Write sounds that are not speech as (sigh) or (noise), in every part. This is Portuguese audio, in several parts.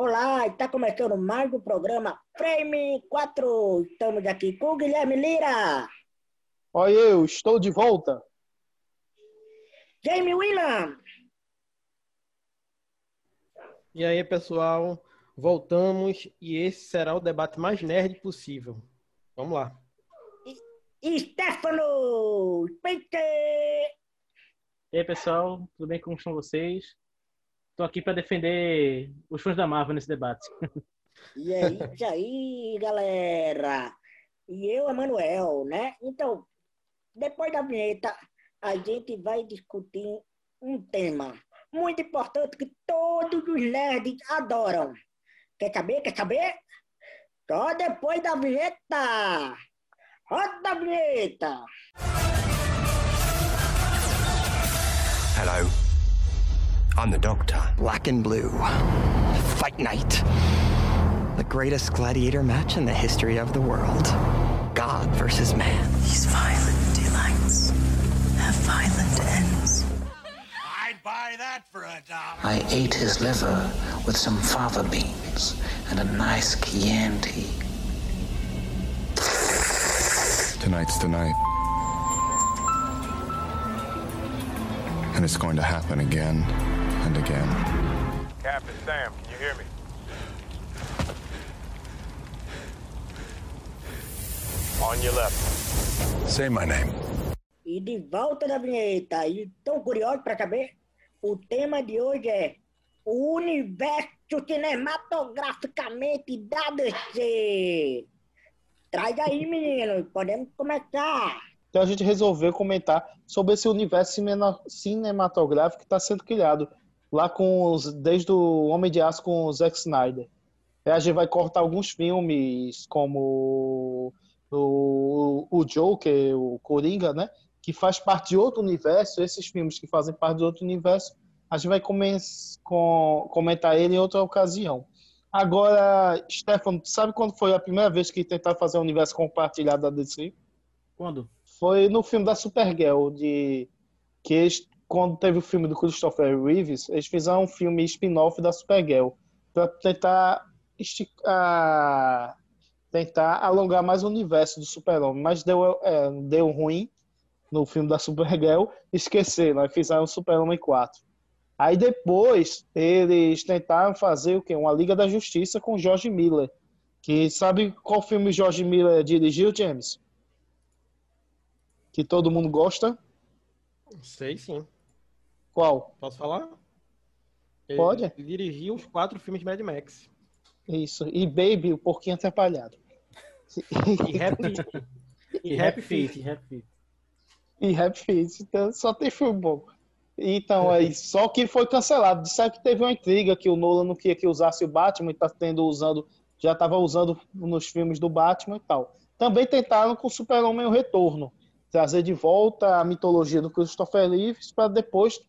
Olá, está começando mais um programa Frame 4. Estamos aqui com o Guilherme Lira. Oi, eu estou de volta. Jamie William. E aí, pessoal, voltamos e esse será o debate mais nerd possível. Vamos lá. E Stefano Peite. E aí, pessoal, tudo bem? Como estão vocês? Estou aqui para defender os fãs da Marvel nesse debate. E é isso (laughs) aí, galera. E eu, Emanuel, né? Então, depois da vinheta, a gente vai discutir um tema muito importante que todos os nerds adoram. Quer saber? Quer saber? Só depois da vinheta. Roda a vinheta. Hello. I'm the Doctor. Black and Blue. Fight Night. The greatest gladiator match in the history of the world. God versus man. These violent delights have violent ends. I'd buy that for a dollar. I ate his liver with some fava beans and a nice Chianti. Tonight's the night. And it's going to happen again and again. Captain Sam, can you hear me? On your left. Say my name. E de volta da vinheta. E tão curiosos para saber? O tema de hoje é o universo cinematograficamente da DC. Traz aí, menino. Podemos começar. Então a gente resolveu comentar sobre esse universo cinema- cinematográfico que está sendo criado lá com os, desde o Homem de Aço com o Zack Snyder. Aí a gente vai cortar alguns filmes como o, o Joker, o Coringa, né? Que faz parte de outro universo. Esses filmes que fazem parte de outro universo, a gente vai com- comentar ele em outra ocasião. Agora, Stefano, sabe quando foi a primeira vez que tentaram fazer um universo compartilhado da DC? Quando? Foi no filme da Supergirl, de que eles, quando teve o filme do Christopher Reeves, eles fizeram um filme spin-off da Supergirl para tentar esticar, tentar alongar mais o universo do Super-Homem, mas deu é, deu ruim no filme da Supergirl, (laughs) esqueceram, aí fizeram o Super-Homem 4. Aí depois eles tentaram fazer o quê? Uma Liga da Justiça com George Miller. Que sabe qual filme George Miller dirigiu, James? Que todo mundo gosta? Sei sim. Qual? Posso falar? Pode. Ele dirigiu os quatro filmes de Mad Max. Isso. E Baby, o porquinho atrapalhado. E Happy, (laughs) e Happy Feet. e Happy Feet. E Rap Fit. Então só tem filme bom. Então, aí, só que foi cancelado. Disseram que teve uma intriga que o Nolan não queria que usasse o Batman e tá tendo usando, já estava usando nos filmes do Batman e tal. Também tentaram com o Super-Homem o Retorno, trazer de volta a mitologia do Christopher Reeves para depois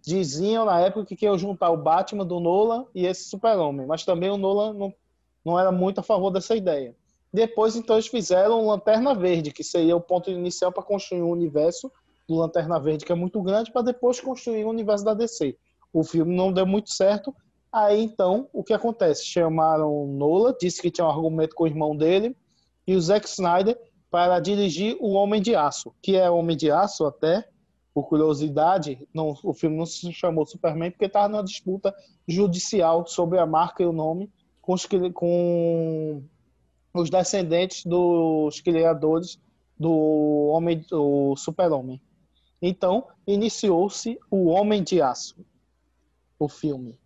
diziam na época que queriam juntar o Batman do Nolan e esse Super-Homem, mas também o Nolan não, não era muito a favor dessa ideia. Depois, então, eles fizeram Lanterna Verde, que seria o ponto inicial para construir um universo do Lanterna Verde, que é muito grande, para depois construir o universo da DC. O filme não deu muito certo. Aí, então, o que acontece? Chamaram Nola, disse que tinha um argumento com o irmão dele, e o Zack Snyder para dirigir O Homem de Aço, que é Homem de Aço até, por curiosidade, não, o filme não se chamou Superman porque estava numa disputa judicial sobre a marca e o nome com os, com os descendentes dos criadores do homem do super-homem. Então, iniciou-se o Homem de Aço, o filme.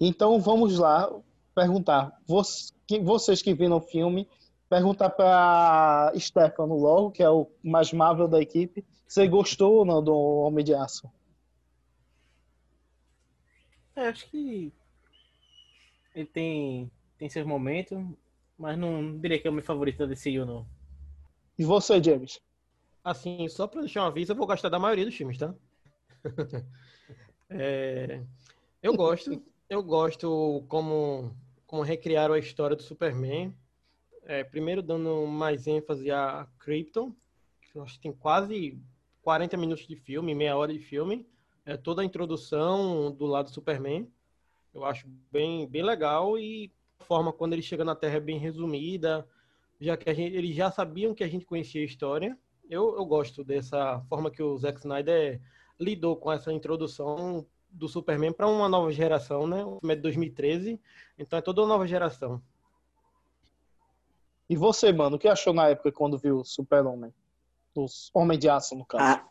Então, vamos lá perguntar, vocês que viram o filme, perguntar para Stefano logo, que é o mais Marvel da equipe, você gostou ou não do Homem de Aço? É, acho que ele tem, tem seus momentos, mas não diria que é o meu favorito da DCU, não. E você, James? Assim, só pra deixar um aviso, eu vou gostar da maioria dos filmes, tá? (laughs) É, eu gosto. Eu gosto como, como recriaram a história do Superman. É, primeiro dando mais ênfase a Krypton, que que tem quase 40 minutos de filme, meia hora de filme. É toda a introdução do lado do Superman. Eu acho bem, bem legal e a forma quando ele chega na Terra é bem resumida, já que gente, eles já sabiam que a gente conhecia a história. Eu, eu gosto dessa forma que o Zack Snyder lidou com essa introdução do Superman para uma nova geração, né? O filme é de 2013, então é toda uma nova geração. E você, mano, o que achou na época quando viu Super-Homem? Os Homem de Aço, no caso. Ah,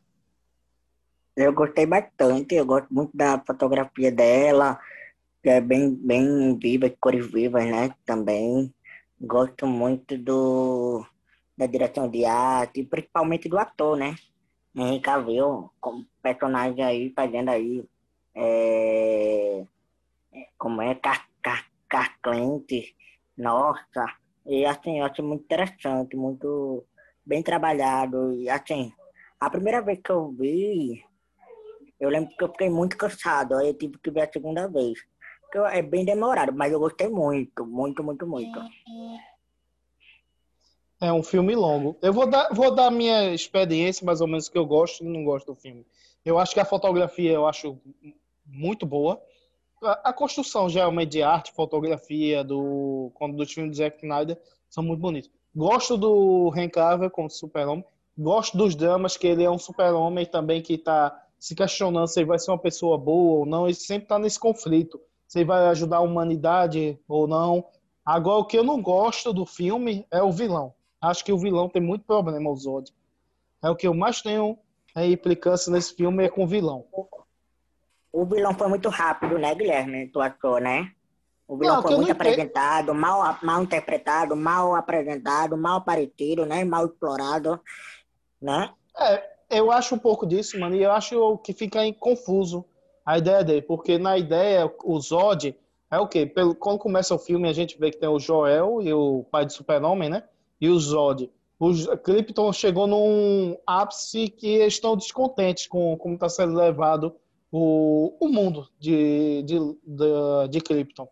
eu gostei bastante, eu gosto muito da fotografia dela, que é bem, bem viva, cores vivas, né? Também. Gosto muito do, da direção de arte, principalmente do ator, né? Henry Cavill, como personagem aí, fazendo aí, é, como é, Car, Car, Car nossa, e assim, eu acho muito interessante, muito bem trabalhado. E assim, a primeira vez que eu vi, eu lembro que eu fiquei muito cansado, aí eu tive que ver a segunda vez. Porque é bem demorado, mas eu gostei muito, muito, muito, muito. É um filme longo. Eu vou dar, vou dar minha experiência, mais ou menos, que eu gosto e não gosto do filme. Eu acho que a fotografia eu acho muito boa. A, construção geralmente de arte, fotografia do quando dos filmes do Zack Snyder são muito bonitos. Gosto do Henry Cavill como super-homem. Gosto dos dramas que ele é um super-homem também que está se questionando se ele vai ser uma pessoa boa ou não. Ele sempre está nesse conflito. Se ele vai ajudar a humanidade ou não. Agora, o que eu não gosto do filme é o vilão. Acho que o vilão tem muito problema, o Zod. É o que eu mais tenho é, implicância nesse filme é com o vilão. O vilão foi muito rápido, né, Guilherme? Tu achou, né? O vilão não, foi muito apresentado, mal, mal interpretado, mal apresentado, mal aparecido, né? Mal explorado, né? É, eu acho um pouco disso, mano, e eu acho que fica confuso a ideia dele, porque na ideia, o Zod é o quê? Pelo, quando começa o filme, a gente vê que tem o Joel e o pai do super-homem, né? E o Zod. O Krypton chegou num ápice que eles estão descontentes com como está sendo levado o, o mundo de, de, de, de Krypton.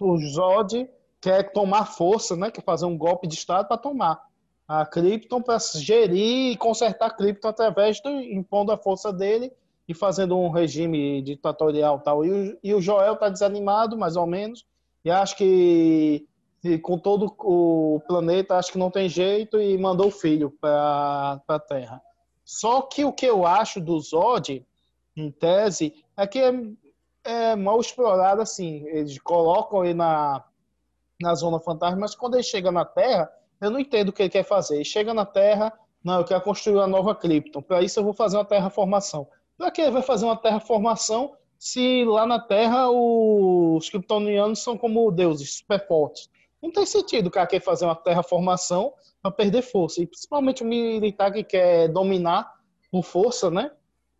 O Zod quer tomar força, né? Quer fazer um golpe de Estado para tomar a Krypton, para gerir e consertar Krypton através do impondo a força dele e fazendo um regime ditatorial tal. E o, e o Joel está desanimado, mais ou menos, e acho que com todo o planeta, acho que não tem jeito e mandou o filho para a Terra. Só que o que eu acho do Zod, em tese, é que é, é mal explorado assim. Eles colocam ele na, na Zona Fantasma, mas quando ele chega na Terra, eu não entendo o que ele quer fazer. Ele chega na Terra, não, eu quero construir uma nova Krypton. Para isso eu vou fazer uma terraformação. Para que ele vai fazer uma terraformação se lá na Terra os kryptonianos são como deuses super fortes? Não tem sentido o cara quer fazer uma terraformação para perder força. E principalmente o militar que quer dominar por força, né?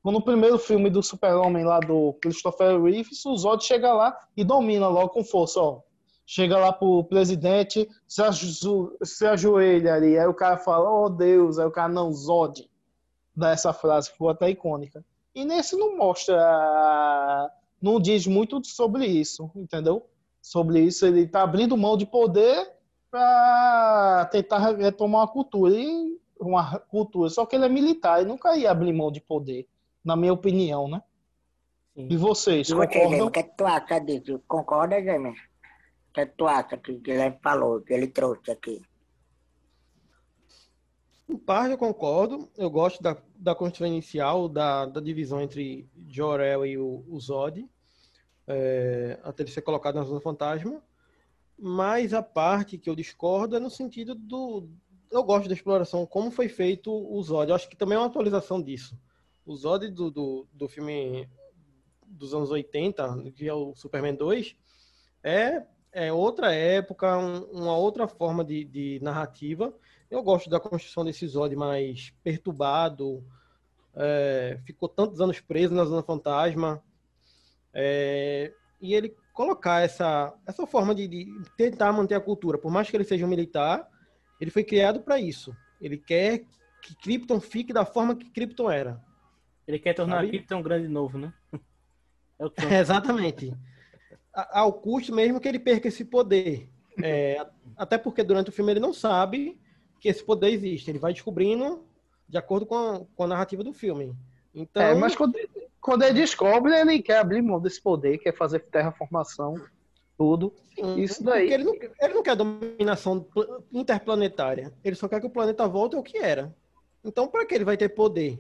No primeiro filme do Super-Homem lá do Christopher Reeves, o Zod chega lá e domina logo com força, ó. Chega lá pro presidente, se, ajo se ajoelha ali, aí o cara fala, oh Deus, aí o cara, não, Zod. Dá essa frase, que foi até icônica. E nesse não mostra, não diz muito sobre isso, entendeu? sobre isso. Ele está abrindo mão de poder para tentar retomar uma cultura. E uma cultura. Só que ele é militar e nunca ia abrir mão de poder, na minha opinião, né? Sim. E vocês, e concordam? O que tu acha disso? Concorda, James? O que tu acha que ele falou, que ele trouxe aqui? Em parte eu concordo. Eu gosto da, da construção inicial, da, da divisão entre Jorel e o, o Zod é, até ele ser colocado na Zona Fantasma. Mas a parte que eu discordo é no sentido do. Eu gosto da exploração, como foi feito o Zod. Eu acho que também é uma atualização disso. O Zod do, do, do filme dos anos 80, que é o Superman 2, é, é outra época, um, uma outra forma de, de narrativa. Eu gosto da construção desse Zod mais perturbado, é, ficou tantos anos preso na Zona Fantasma, é, e ele colocar essa, essa forma de, de, tentar manter a cultura, por mais que ele seja um militar, ele foi criado para isso. Ele quer que Krypton fique da forma que Krypton era. Ele quer tornar Sabe? Krypton grande novo, né? (laughs) É (laughs) Exatamente. Ao custo mesmo que ele perca esse poder. É, até porque durante o filme ele não sabe que esse poder existe. Ele vai descobrindo de acordo com a, com a narrativa do filme. Então, é, mas quando, quando ele descobre, ele quer abrir mão desse poder, quer fazer terraformação, tudo. Isso daí. Porque ele não, ele não quer dominação pla- interplanetária. Ele só quer que o planeta volte ao que era. Então, para que ele vai ter poder?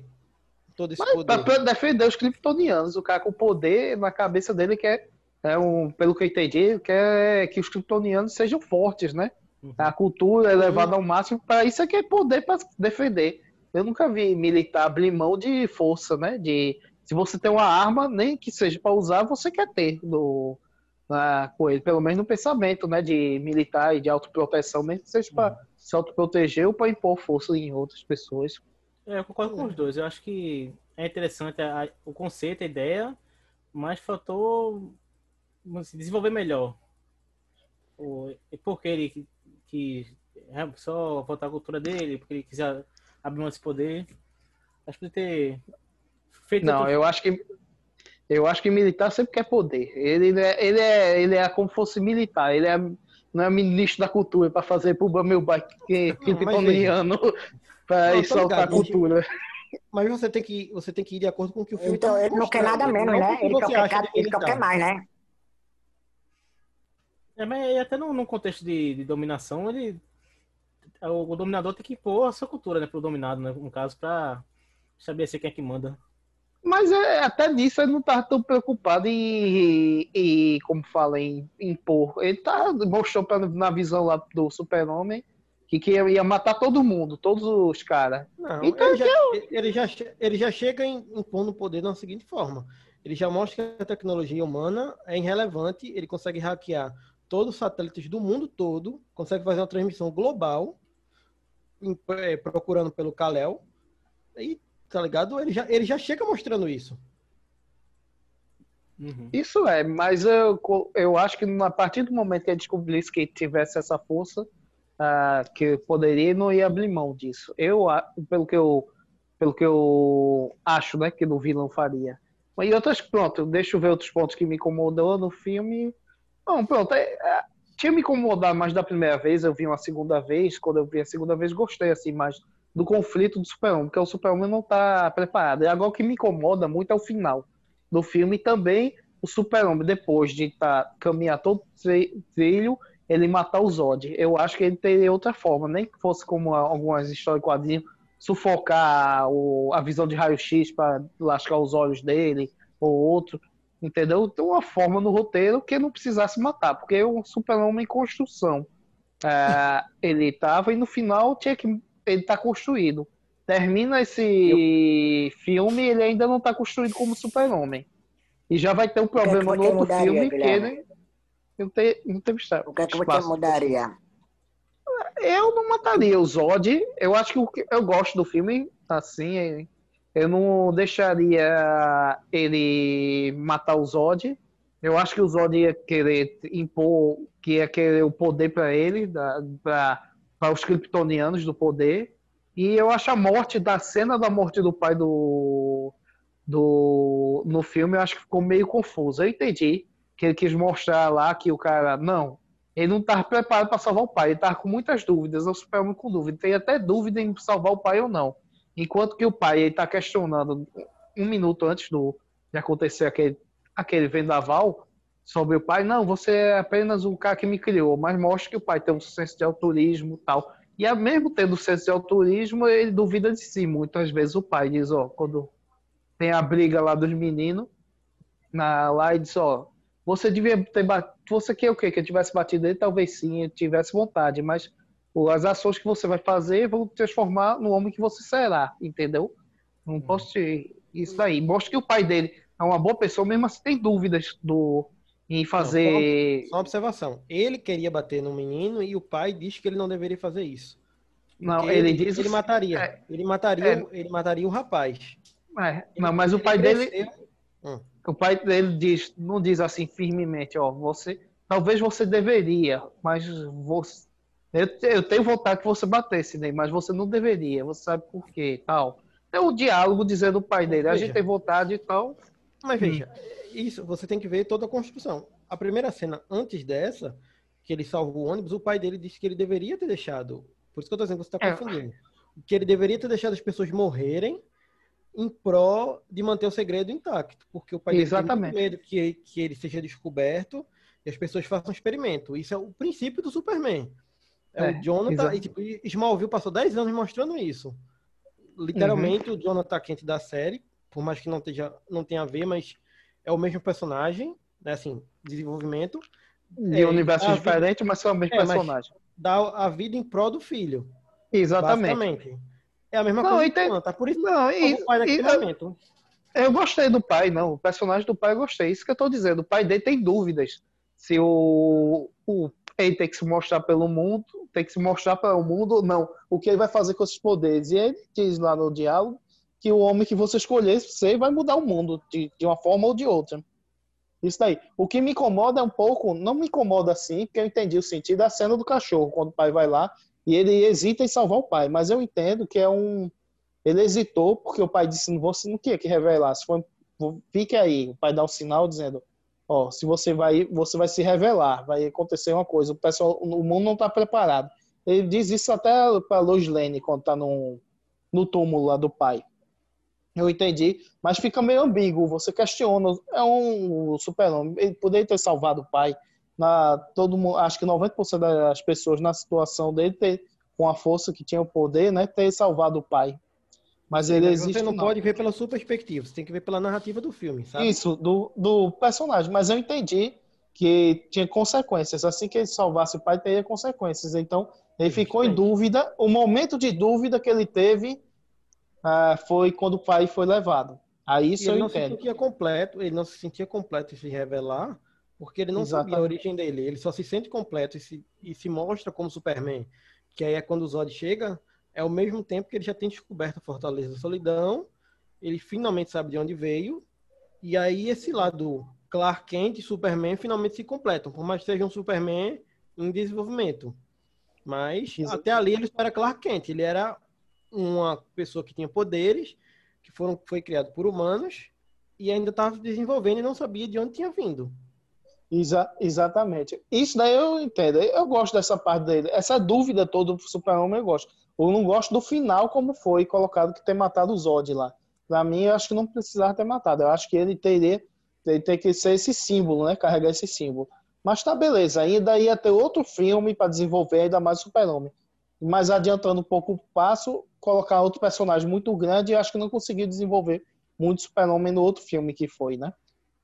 Todo esse Mas poder. pra defender os kryptonianos, o cara com poder na cabeça dele quer, é um, pelo que eu entendi, quer que os kryptonianos sejam fortes, né? A cultura é levada ao máximo, para isso é que é poder para defender. Eu nunca vi militar abrir mão de força, né? De se você tem uma arma, nem que seja para usar, você quer ter no, na, com ele, pelo menos no pensamento, né? De militar e de autoproteção, mesmo que seja para se autoproteger ou para impor força em outras pessoas. É, eu concordo com os dois. Eu acho que é interessante a- o conceito, a ideia, mas faltou dizer, desenvolver melhor. O, e por que ele quis é, só voltar à cultura dele, porque ele quiser abrir mão desse poder. Acho que ter feito. Não, outro- eu acho que eu acho que militar sempre quer poder. Ele é, ele é, ele é como fosse militar. Ele é, não é ministro da cultura para fazer pro meu bike kryptoniano para Não, ir tô soltar a cultura. Mas você tem, que, você tem que ir de acordo com o que o filme Então tá ele não quer nada menos, não né? Ele quer, de ele só quer mais, né? É, mas aí até no, no contexto de, de dominação, ele. O, o dominador tem que impor a sua cultura, né, pro dominado, né, no caso, pra estabelecer quem é que manda. Mas é, até nisso ele não estava tão preocupado em, em como fala, em impor. Ele tá, mostrou pra, na visão lá do super-homem que, que ia matar todo mundo, todos os caras. Então, ele, já, ele, já, ele já chega em- impondo o poder da seguinte forma. Ele já mostra que a tecnologia humana é irrelevante, ele consegue hackear todos os satélites do mundo todo, consegue fazer uma transmissão global, em- eh, procurando pelo Kal-El, e, tá ligado? Ele já, ele já chega mostrando isso. Isso é, mas eu, eu acho que a partir do momento que ele descobrisse que tivesse essa força, ah, que poderia, não ia abrir mão disso. Eu, a- pelo que eu, pelo que eu acho, né, que no vilão faria. Mas outras, pronto, deixa eu ver outros pontos que me incomodou no filme. Não, pronto, é, é, tinha me incomodado mais da primeira vez, eu vi uma segunda vez, quando eu vi a segunda vez, gostei assim mais do conflito do Super-Homem, porque o Super-Homem não está preparado. E agora o que me incomoda muito é o final do filme e também o Super-Homem, depois de tá, caminhar todo tri- trilho, ele matar o Zod. Eu acho que ele teria outra forma, nem que fosse como algumas histórias quadrinhos, sufocar o- a visão de raio-x para lascar os olhos dele, ou outro, entendeu? Tem uma forma no roteiro que não precisasse matar, porque é um Super-Homem em construção. Ah, (laughs) ele estava e no final tinha que ele tá construído. Termina esse filme ele ainda não está construído como Super-Homem. E já vai ter um é problema no outro filme que ele não, tem, não teve O que é que você espaço. mudaria? Eu não mataria o Zod. Eu acho que o que- eu gosto do filme, assim. Eu não deixaria ele matar o Zod. Eu acho que o Zod ia querer impor, que ia querer o poder para ele, para os kryptonianos do poder. E eu acho a morte da cena da morte do pai do, do no filme, eu acho que ficou meio confuso. Eu entendi que ele quis mostrar lá que o cara não, ele não estava preparado para salvar o pai, ele estava com muitas dúvidas, o Superman com dúvida, tem até dúvida em salvar o pai ou não. Enquanto que o pai está questionando um minuto antes do, de acontecer aquele, aquele vendaval sobre o pai, não, você é apenas o cara que me criou, mas mostra que o pai tem um senso de autorismo tal. E mesmo tendo senso de autorismo, ele duvida de si. Muitas vezes o pai diz, ó, quando tem a briga lá dos meninos, na, lá e diz, ó, você devia ter batido. Você quer o quê? Que eu tivesse batido ele? Talvez sim, eu tivesse vontade, mas as ações que você vai fazer vão te transformar no homem que você será, entendeu? Não posso te. Isso daí. Mostra que o pai dele é uma boa pessoa, mesmo assim tem dúvidas do, em fazer. Só uma observação. Ele queria bater no menino e o pai disse que ele não deveria fazer isso. Não, ele ele, diz. ele mataria. é. ele mataria, É. o- ele mataria o rapaz. É, não, mas o pai dele. cresceu- Hum. O pai dele diz, não diz assim firmemente, ó, você, talvez você deveria, mas você, eu, eu tenho vontade que você batesse nele, mas você não deveria, você sabe por quê, tal. É o diálogo dizendo o pai dele, a gente tem vontade e tal. Mas veja, isso você tem que ver toda a construção. A primeira cena antes dessa, que ele salva o ônibus, o pai dele disse que ele deveria ter deixado. Por isso que eu tô dizendo que você tá É. confundindo. Que ele deveria ter deixado as pessoas morrerem em pró de manter o segredo intacto, porque o pai tem Exatamente. muito medo que, que ele seja descoberto e as pessoas façam um experimento. Isso é o princípio do Superman. É, É, o Jonathan, e, tipo, Smallville passou 10 anos mostrando isso. Literalmente, Uhum. o Jonathan Kent da série, por mais que não, esteja, não tenha a ver, mas é o mesmo personagem, né, assim, desenvolvimento, De É, universos a vida- mas são o mesmo É, personagem. dá a vida em prol do filho. Exatamente. Basicamente. É a mesma Não, coisa tem- o Jonathan. Por isso Não, e, o pai daquele e- eu, momento. eu gostei do pai, não. O personagem do pai eu gostei. Isso que eu tô dizendo. O pai dele tem dúvidas. Se o, o ele tem que se mostrar pelo mundo, tem que se mostrar para o mundo ou não. O que ele vai fazer com esses poderes? E ele diz lá no diálogo que o homem que você escolher, você vai mudar o mundo de, de uma forma ou de outra. Isso daí. O que me incomoda é um pouco, não me incomoda assim, porque eu entendi o sentido da cena do cachorro, quando o pai vai lá e ele hesita em salvar o pai. Mas eu entendo que é um. Ele hesitou porque o pai disse: você não queria que revelasse. Foi, fique aí. O pai dá um sinal dizendo: ó, se você vai, você vai se revelar, vai acontecer uma coisa. O pessoal, o mundo não está preparado. Ele diz isso até para Lois Lane quando está no, no túmulo lá do pai. Eu entendi, mas fica meio ambíguo. Você questiona. É um super-homem. Ele poderia ter salvado o pai. Na, todo mundo, acho que 90% das pessoas na situação dele ter, com a força que tinha o poder, né, ter salvado o pai. Mas ele Mas existe você não, pode ver pela sua perspectiva, você tem que ver pela narrativa do filme, sabe? Isso, do, do personagem. Mas eu entendi que tinha consequências. Assim que ele salvasse o pai, teria consequências. Então, ele ficou em dúvida. O momento de dúvida que ele teve ah, foi quando o pai foi levado. Aí isso ele eu não se entendo. sentia completo, ele não se sentia completo em se revelar, porque ele não sabia a Exatamente. origem dele. Ele só se sente completo e se, e se mostra como Superman. Que aí é quando o Zod chega, é ao mesmo tempo que ele já tem descoberto a Fortaleza da Solidão, ele finalmente sabe de onde veio, e aí esse lado Clark Kent e Superman finalmente se completam, por mais que seja um Superman em desenvolvimento. Mas Exato. até ali ele era Clark Kent, ele era uma pessoa que tinha poderes, que foram, foi criado por humanos, e ainda estava desenvolvendo e não sabia de onde tinha vindo. Exa- exatamente. Isso daí eu entendo. Eu gosto dessa parte dele. Essa dúvida toda do Super-Homem eu gosto. Eu não gosto do final como foi colocado que ter matado o Zod lá. Pra mim, eu acho que não precisava ter matado. Eu acho que ele teria, ele tem que ser esse símbolo, né? Carregar esse símbolo. Mas tá beleza. Ainda ia ter outro filme para desenvolver ainda mais o Super-Homem. Mas adiantando um pouco o passo, colocar outro personagem muito grande, eu acho que não conseguiu desenvolver muito Super-Homem no outro filme que foi, né?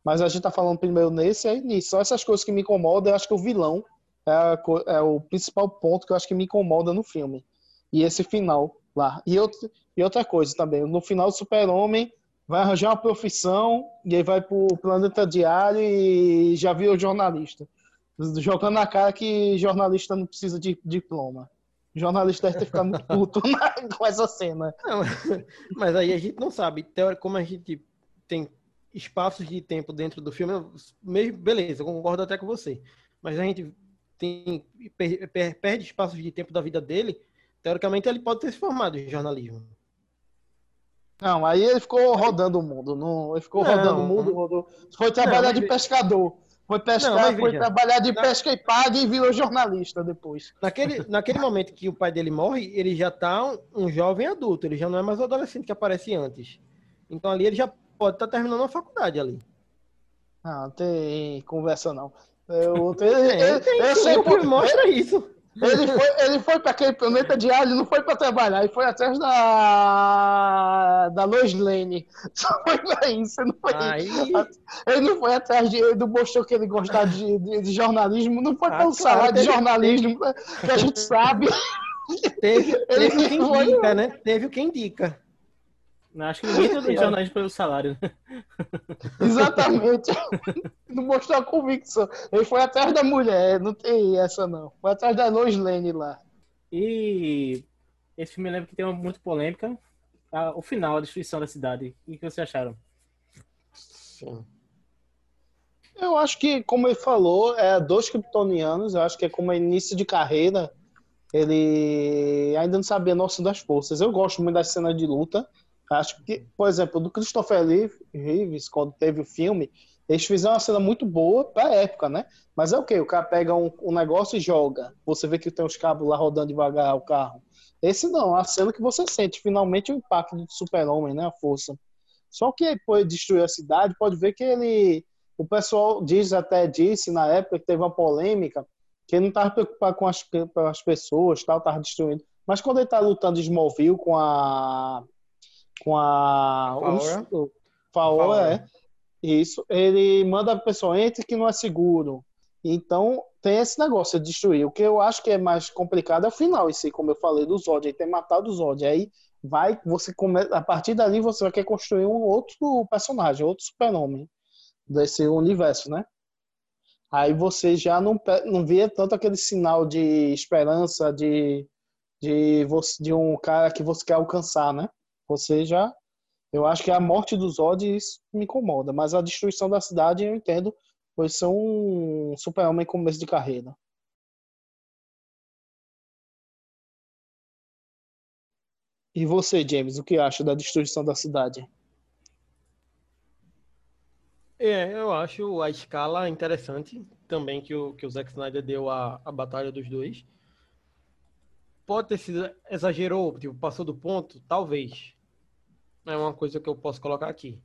Mas a gente tá falando primeiro nesse e nisso. Só essas coisas que me incomodam, eu acho que o vilão é, é o principal ponto que eu acho que me incomoda no filme. E esse final lá. E, e outra coisa também, no final o Super-Homem vai arranjar uma profissão e aí vai pro planeta diário e já virou jornalista. Jogando na cara que jornalista não precisa de diploma. Jornalista deve ter ficado muito puto (laughs) com essa cena. Não, (laughs) mas aí a gente não sabe. Como a gente tem espaços de tempo dentro do filme, mesmo, beleza, eu concordo até com você. Mas a gente tem, per- per- perde espaços de tempo da vida dele, teoricamente ele pode ter se formado em jornalismo. Não, aí ele ficou rodando o mundo. Não, ele ficou Não. rodando o mundo, rodou. Foi trabalhar mas de pescador. Foi pescar, Não, foi trabalhar de Na- pesca e paga e virou jornalista depois. Naquele, naquele momento que o pai dele morre, ele já tá um, um jovem adulto, ele já não é mais o adolescente que aparece antes. Então ali ele já pode estar terminando a faculdade ali. Não, não tem conversa não. Eu, (laughs) sei o filme mostra isso. Ele foi, ele foi para aquele planeta diário, não foi para trabalhar, ele foi atrás da da Lois Lane. (laughs) Só foi para isso, não foi. Aí, Ele não foi atrás de, ele não mostrou que ele gostava de, de, de jornalismo, não foi Ah, pelo claro, salário de teve- jornalismo que a gente sabe. teve, teve o que foi- indica, né? Teve o que indica. Não, acho que ninguém (laughs) no jornalismo pelo salário. (laughs) Exatamente. (laughs) Não mostrou a convicção. Ele foi atrás da mulher, não tem essa não. Foi atrás da Lois Lane lá. E esse filme eu lembro que tem uma muito polêmica. Ah, o final, a destruição da cidade. O que vocês acharam? Sim. Eu acho que, como ele falou, é dois kryptonianos. Eu acho que é como início de carreira. Ele ainda não sabia a noção das forças. Eu gosto muito das cenas de luta. Acho que, por exemplo, do Christopher Reeve- Reeves, quando teve o filme, Eles fizeram uma cena muito boa pra época, né? Mas é o quê? O cara pega um, um negócio e joga. Você vê que tem os cabos lá rodando devagar o carro. Esse não, é a cena que você sente finalmente o impacto do super-homem, né? A força. Só que depois de destruir a cidade, pode ver que ele. O pessoal diz, até disse na época que teve uma polêmica, que ele não estava preocupado com as, com as pessoas, tal, estava destruindo. Mas quando ele está lutando de Smallville com a. Com a. Faora. O, Faora, é. Isso. Ele manda a pessoa entre que não é seguro. Então, tem esse negócio de destruir. O que eu acho que é mais complicado é o final em si, como eu falei, do Zod. Ele tem matado o Zod. Aí vai, você come... a partir dali você vai querer construir um outro personagem, outro super-homem desse universo, né? Aí você já não, não via tanto aquele sinal de esperança, de, de, você, de um cara que você quer alcançar, né? Você já. Eu acho que a morte do Zod isso me incomoda, mas a destruição da cidade eu entendo, pois são um super-homem em começo de carreira. E você, James, o que acha da destruição da cidade? É, eu acho a escala interessante também que o, que o Zack Snyder deu à batalha dos dois. Pode ter sido, exagerou, tipo, passou do ponto? Talvez. É uma coisa que eu posso colocar aqui.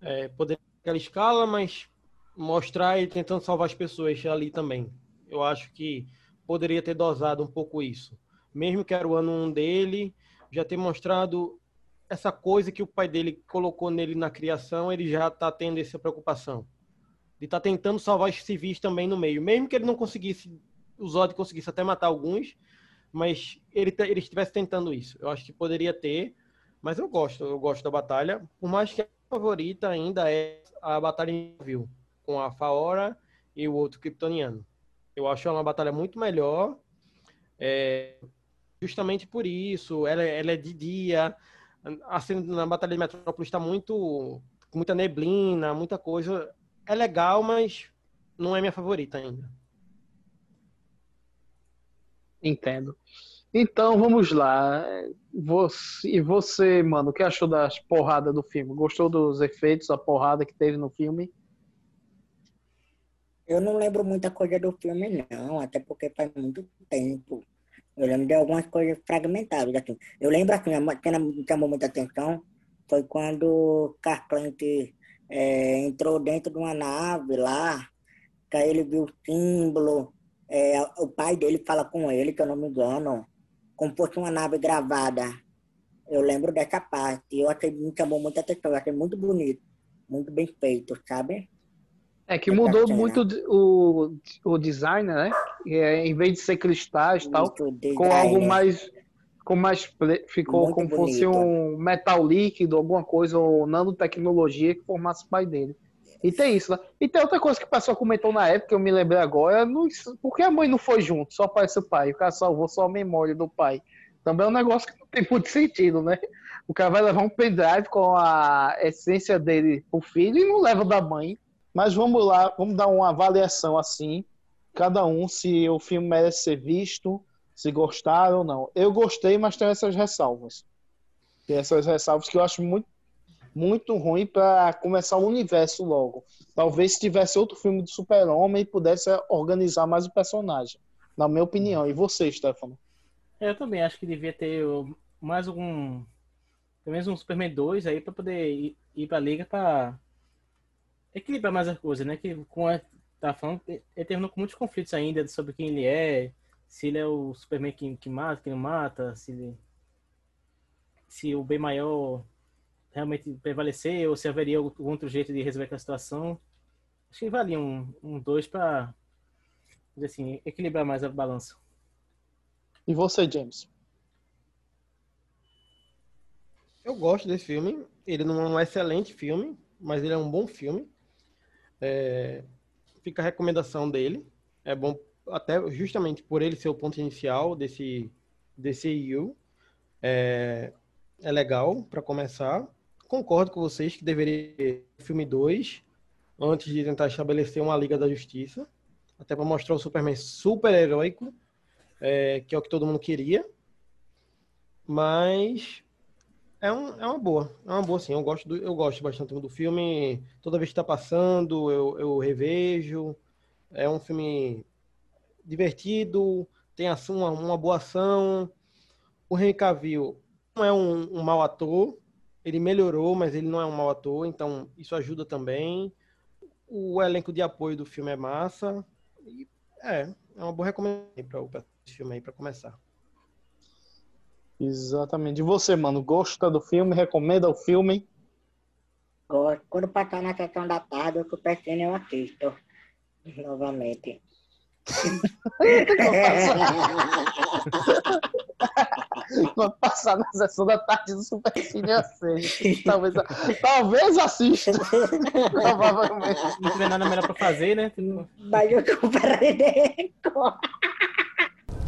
É, poderia ter aquela escala, mas mostrar ele tentando salvar as pessoas ali também. Eu acho que poderia ter dosado um pouco isso. Mesmo que era o ano 1 dele, já ter mostrado essa coisa que o pai dele colocou nele na criação, ele já está tendo essa preocupação. De estar tentando salvar os civis também no meio. Mesmo que ele não conseguisse, o Zod conseguisse até matar alguns, mas ele, ele estivesse tentando isso. Eu acho que poderia ter, mas eu gosto, eu gosto da batalha. Por mais que a favorita ainda é a batalha em Viu, com a Faora e o outro Kryptoniano. Eu acho ela uma batalha muito melhor. é, justamente por isso, ela, ela é de dia, a cena na Batalha de Metrópolis está muito. muita neblina, muita coisa. É legal, mas não é minha favorita ainda. Entendo. Então vamos lá. Você, e você, mano, o que achou das porradas do filme? Gostou dos efeitos, da porrada que teve no filme? Eu não lembro muita coisa do filme, não, até porque faz muito tempo. Eu lembro de algumas coisas fragmentadas. Assim. Eu lembro assim, a cena me chamou muita atenção foi quando Kent é, entrou dentro de uma nave lá, que aí ele viu o símbolo, é, o pai dele fala com ele, que eu não me engano, como fosse uma nave gravada. Eu lembro dessa parte. Eu achei me chamou muita atenção, eu achei muito bonito, muito bem feito, sabe? É que mudou muito o, o design, né? É, em vez de ser cristais e tal, com algo né? mais. Com mais ficou Muito como fosse bonito. um metal líquido, alguma coisa, ou nanotecnologia que formasse o pai dele. E tem isso, né? E tem outra coisa que o pessoal comentou na época, eu me lembrei agora, não, por que a mãe não foi junto? Só aparece o pai. O cara salvou só a memória do pai. Também é um negócio que não tem muito sentido, né? O cara vai levar um pendrive com a essência dele pro filho e não leva da mãe. Mas vamos lá, vamos dar uma avaliação assim, cada um, se o filme merece ser visto, se gostaram ou não. Eu gostei, mas tenho essas ressalvas. Tem essas ressalvas que eu acho muito, muito ruim para começar o universo logo. Talvez se tivesse outro filme do Super-Homem pudesse organizar mais o personagem, na minha opinião. E você, Stefano? É, Eu também acho que devia ter mais algum. Pelo menos um Superman 2 aí pra poder ir, ir pra liga pra equilibrar mais as coisas, né? Que com a, tá falando, ele terminou com muitos conflitos ainda sobre quem ele é, se ele é o Superman que, que mata, que não mata, se ele, se o bem maior realmente prevalecer ou se haveria algum outro jeito de resolver aquela situação. Acho que valia um, um dois dizer assim, equilibrar mais a balança. E você, James? Eu gosto desse filme. Ele não é um excelente filme, mas ele é um bom filme. É, Fica a recomendação dele. É bom até justamente por ele ser o ponto inicial desse desse EU. É, é legal para começar. Concordo com vocês que deveria ter filme 2 antes de tentar estabelecer uma Liga da Justiça, até para mostrar o Superman super heróico, é, que é o que todo mundo queria. Mas É, um, é uma boa, é uma boa sim. Eu gosto, do, eu gosto bastante do filme. Toda vez que está passando, eu, eu revejo. É um filme divertido, tem ação, uma, uma boa ação. O Henry Cavill não é um, um mau ator, ele melhorou, mas ele não é um mau ator, então isso ajuda também. O elenco de apoio do filme é massa. E é, é uma boa recomendação para esse filme aí para começar. Exatamente. E você, mano, gosta do filme? Recomenda o filme? Gosto. Quando passar na sessão da tarde, eu pensando eu assisto. Novamente. (laughs) (laughs) (laughs) Quando passar na sessão da tarde do Super Cine, eu sei. (laughs) Talvez, talvez assista. (laughs) Provavelmente. Não tiver nada melhor pra fazer, né? Mas eu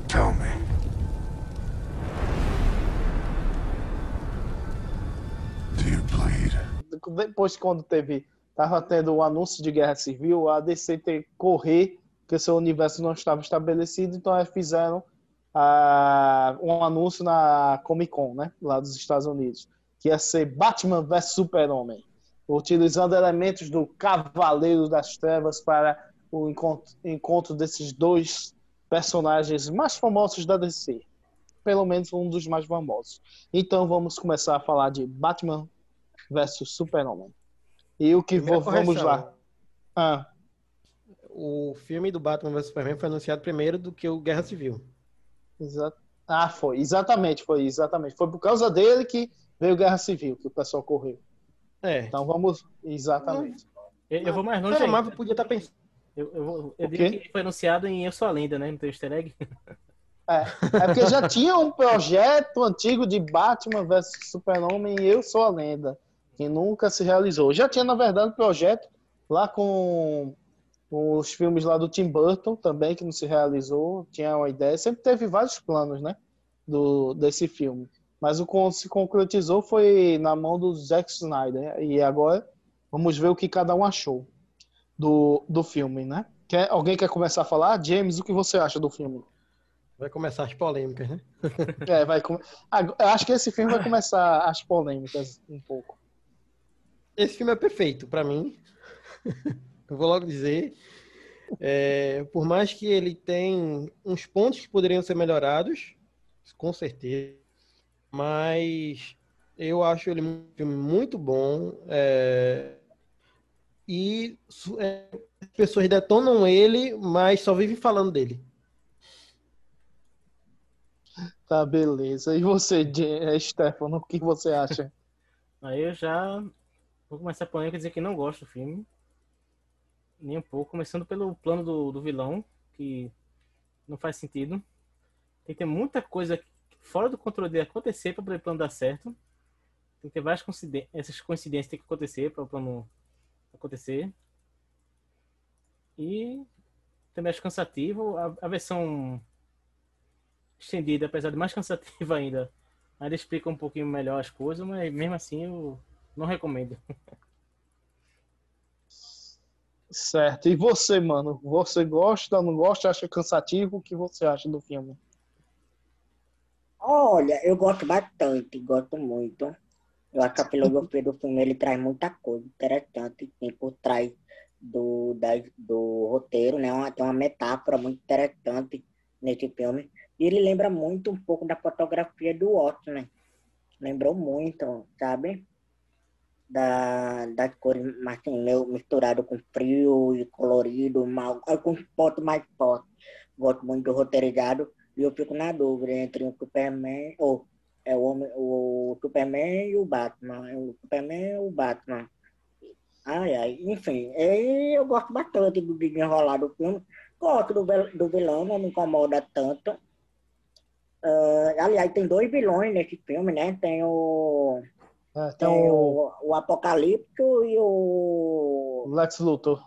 Tell me. Do you bleed? Depois, quando teve. Tava tendo o anúncio de guerra civil, a DC tem que correr, porque seu universo não estava estabelecido, então eles fizeram ah, um anúncio na Comic Con, né? Lá dos Estados Unidos. Que ia ser Batman vs Super-Homem. Utilizando elementos do Cavaleiro das Trevas para o encontro, encontro desses dois personagens mais famosos da DC. Pelo menos um dos mais famosos. Então vamos começar a falar de Batman versus Super-Homem. E o que Primeira vo- vamos lá. Ah, O filme do Batman vs Superman foi anunciado primeiro do que o Guerra Civil. Exa- ah, foi. Exatamente, foi exatamente. Foi por causa dele que veio Guerra Civil, que o pessoal correu. É. Então vamos. Exatamente. Eu, eu vou mais longe ainda. Marvel podia estar pensando. Eu, eu, vou- eu O diria quê? que foi anunciado em Eu Sou a Lenda, né? No teu easter egg. É, é porque já tinha um projeto antigo de Batman vs Super-Homem e Eu Sou a Lenda, que nunca se realizou. Já tinha, na verdade, um projeto lá com os filmes lá do Tim Burton também, que não se realizou. Tinha uma ideia, sempre teve vários planos, né? Do, desse filme. Mas o que se concretizou foi na mão do Zack Snyder. E agora vamos ver o que cada um achou do, do filme, né? Quer, alguém quer começar a falar? James, o que você acha do filme? Vai começar as polêmicas, né? (laughs) É, vai come... Ah, eu acho que esse filme vai começar as polêmicas um pouco. Esse filme é perfeito pra mim. (laughs) Eu vou logo dizer. É, por mais que ele tem uns pontos que poderiam ser melhorados, com certeza, mas eu acho ele um filme muito bom. é, e é, as pessoas detonam ele, mas só vivem falando dele. Tá, beleza. E você, eh, Stefano, o que você acha? (laughs) Aí eu já vou começar a polêmica e dizer que não gosto do filme. Nem um pouco. Começando pelo plano do, do vilão, que não faz sentido. Tem que ter muita coisa fora do controle dele acontecer para o plano dar certo. Tem que ter várias coincidências. Essas coincidências tem que acontecer para o plano acontecer. E também acho cansativo. A, a versão estendida, apesar de mais (laughs) cansativa ainda, ainda explica um pouquinho melhor as coisas, mas mesmo assim eu não recomendo. (laughs) Certo. E você, mano? Você gosta, não gosta, acha cansativo? O que você acha do filme? Olha, eu gosto bastante, gosto muito. Eu acho que a filosofia do filme ele traz muita coisa interessante tem por trás do, da, do roteiro, né? Uma- Tem uma metáfora muito interessante nesse filme. E ele lembra muito um pouco da fotografia do Watchmen. Lembrou muito, sabe? Da, das cores, meio misturado com frio e colorido, mal, com fotos mais fortes. Gosto muito do roteirizado. E eu fico na dúvida entre o Superman, ou é o, homem, o Superman e o Batman. É O Superman e o Batman. Ai, ai, enfim, eu gosto bastante do desenrolar do filme. Gosto do, do vilão, não me incomoda tanto. Ah, aliás, tem dois vilões nesse filme, né? Tem o, É, tem tem o o, Apocalipto e o Lex Luthor.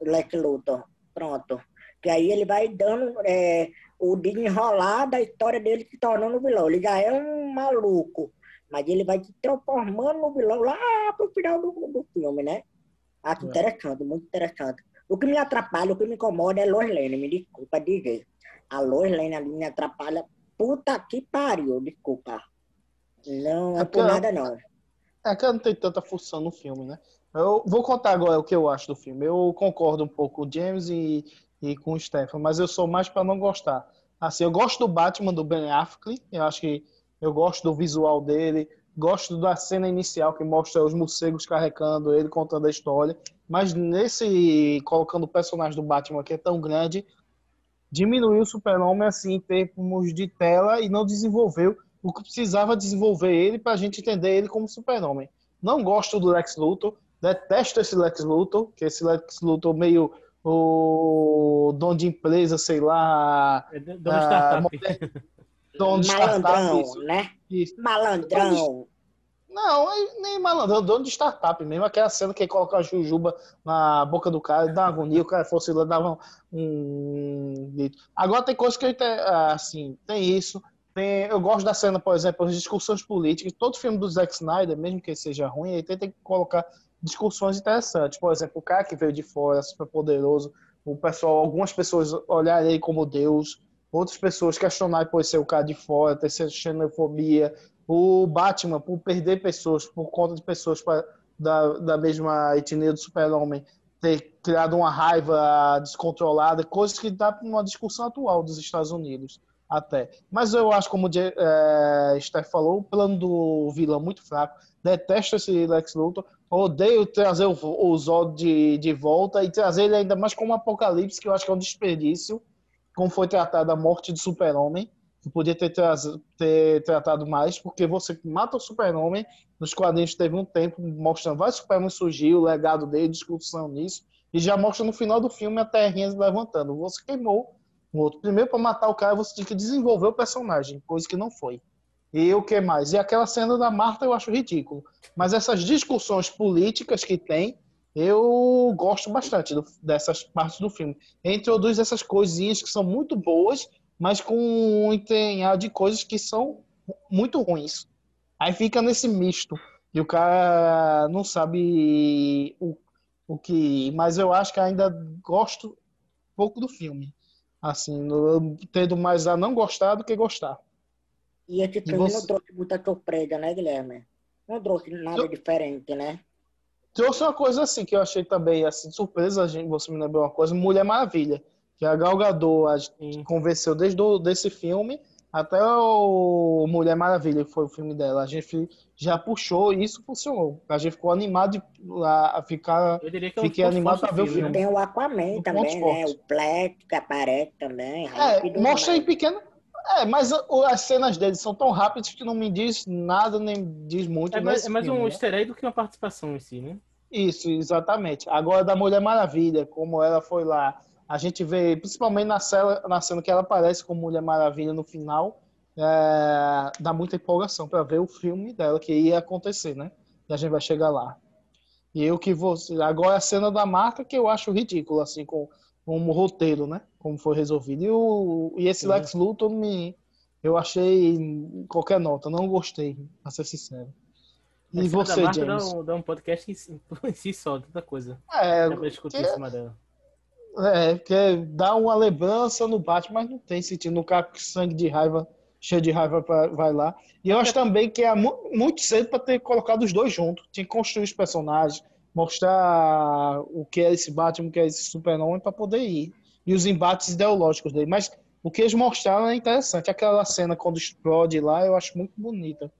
Lex Luthor. Pronto. Que aí ele vai dando é, o desenrolar da história dele se tornando vilão. Ele já é um maluco, mas ele vai se transformando no vilão lá pro final do, do filme, né? Acho É. interessante, muito interessante. O que me atrapalha, o que me incomoda é Lois Lane, me desculpa dizer. A Lois Lane ali me atrapalha. Puta que pariu, desculpa. Não é É por que nada, não. É que não tem tanta função no filme, né? Eu vou contar agora o que eu acho do filme. Eu concordo um pouco com o James e, e com o Stefan, mas eu sou mais para não gostar. Assim, eu gosto do Batman do Ben Affleck, eu acho que eu gosto do visual dele, gosto da cena inicial que mostra os morcegos carregando ele, contando a história, mas nesse, colocando o personagem do Batman que é tão grande, diminuiu o super-homem assim, em termos de tela e não desenvolveu o que precisava desenvolver ele para a gente entender ele como super-homem. Não gosto do Lex Luthor, detesto esse Lex Luthor, que esse Lex Luthor meio o dono de empresa, sei lá, É do- dono Ah, startup. dono de startup, Malandrão, né? isso. Malandrão. Não, é nem malandrão, dono de startup mesmo. Aquela cena que ele coloca a jujuba na boca do cara e dá uma agonia, o cara fosse lá, dava um. Agora tem coisa que eu ente- assim, tem isso. Tem, eu gosto da cena, por exemplo, as discussões políticas. Todo filme do Zack Snyder, mesmo que seja ruim, ele tenta colocar discussões interessantes. Por exemplo, o cara que veio de fora, super poderoso, o pessoal, algumas pessoas olharem ele como Deus, outras pessoas questionarem por ser o cara de fora, ter xenofobia, o Batman, por perder pessoas, por conta de pessoas pra- da, da mesma etnia do super-homem, ter criado uma raiva descontrolada, coisas que dá para uma discussão atual dos Estados Unidos, até. Mas eu acho, como o eh, Steph falou, o plano do vilão muito fraco, detesto esse Lex Luthor, odeio trazer o, o Zod de, de volta e trazer ele ainda mais como apocalipse, que eu acho que é um desperdício, como foi tratada a morte do super-homem, que podia ter, traz- ter tratado mais, porque você mata o super-homem, nos quadrinhos teve um tempo mostrando vários super-homens surgir, o legado dele, discussão nisso, e já mostra no final do filme a terrinha levantando. Você queimou o outro. Primeiro, para matar o cara, você tinha que desenvolver o personagem, coisa que não foi. E o que mais? E aquela cena da Marta eu acho ridículo. Mas essas discussões políticas que tem, eu gosto bastante do- dessas partes do filme. Ele introduz essas coisinhas que são muito boas, mas com um entranhado de coisas que são muito ruins. Aí fica nesse misto. E o cara não sabe o, o que. Mas eu acho que ainda gosto pouco do filme. Assim, no- tendo mais a não gostar do que gostar. E esse filme você? não trouxe muita surpresa, né, Guilherme? Não trouxe nada Eu- diferente, né? Trouxe uma coisa assim que eu achei também assim, surpresa, gente, você me lembrou uma coisa, Mulher Maravilha, que a Gal Gadot a gente convenceu desde o, desse filme até o Mulher Maravilha, que foi o filme dela. A gente já puxou e isso funcionou. A gente ficou animado de, a, ficar. Eu diria que é um Fiquei animado pra ver o filme. Tem o Aquaman Um também, né? forte. O Plet que aparece também. É, mostra em pequeno. É, mas o- as cenas dele são tão rápidas que não me diz nada, nem diz muito. É mais, nesse é mais filme, um né? easter egg do que uma participação em si, né? Isso, exatamente. Agora da Mulher Maravilha, como ela foi lá, a gente vê, principalmente na cena, na cena que ela aparece como Mulher Maravilha no final, é, dá muita empolgação para ver o filme dela que ia acontecer, né? E a gente vai chegar lá. E eu que vou. Agora a cena da Marta que eu acho ridículo, assim, com, como roteiro, né? Como foi resolvido. E, o, e esse Sim. Lex Luthor me. Eu achei qualquer nota, não gostei, pra ser sincero. E você, James? Dá um, dá um podcast em si, (laughs) em si só, tanta coisa. É, discutir que- em cima dela. É, porque dá uma lembrança no Batman, mas não tem sentido. No cara com sangue de raiva, cheio de raiva, pra- vai lá. E eu acho também que é mu- muito cedo para ter colocado os dois juntos. Tinha que construir os personagens, mostrar o que é esse Batman, o que é esse Super-Homem, para poder ir. E os embates ideológicos dele. Mas o que eles mostraram é interessante. Aquela cena quando explode lá, eu acho muito bonita.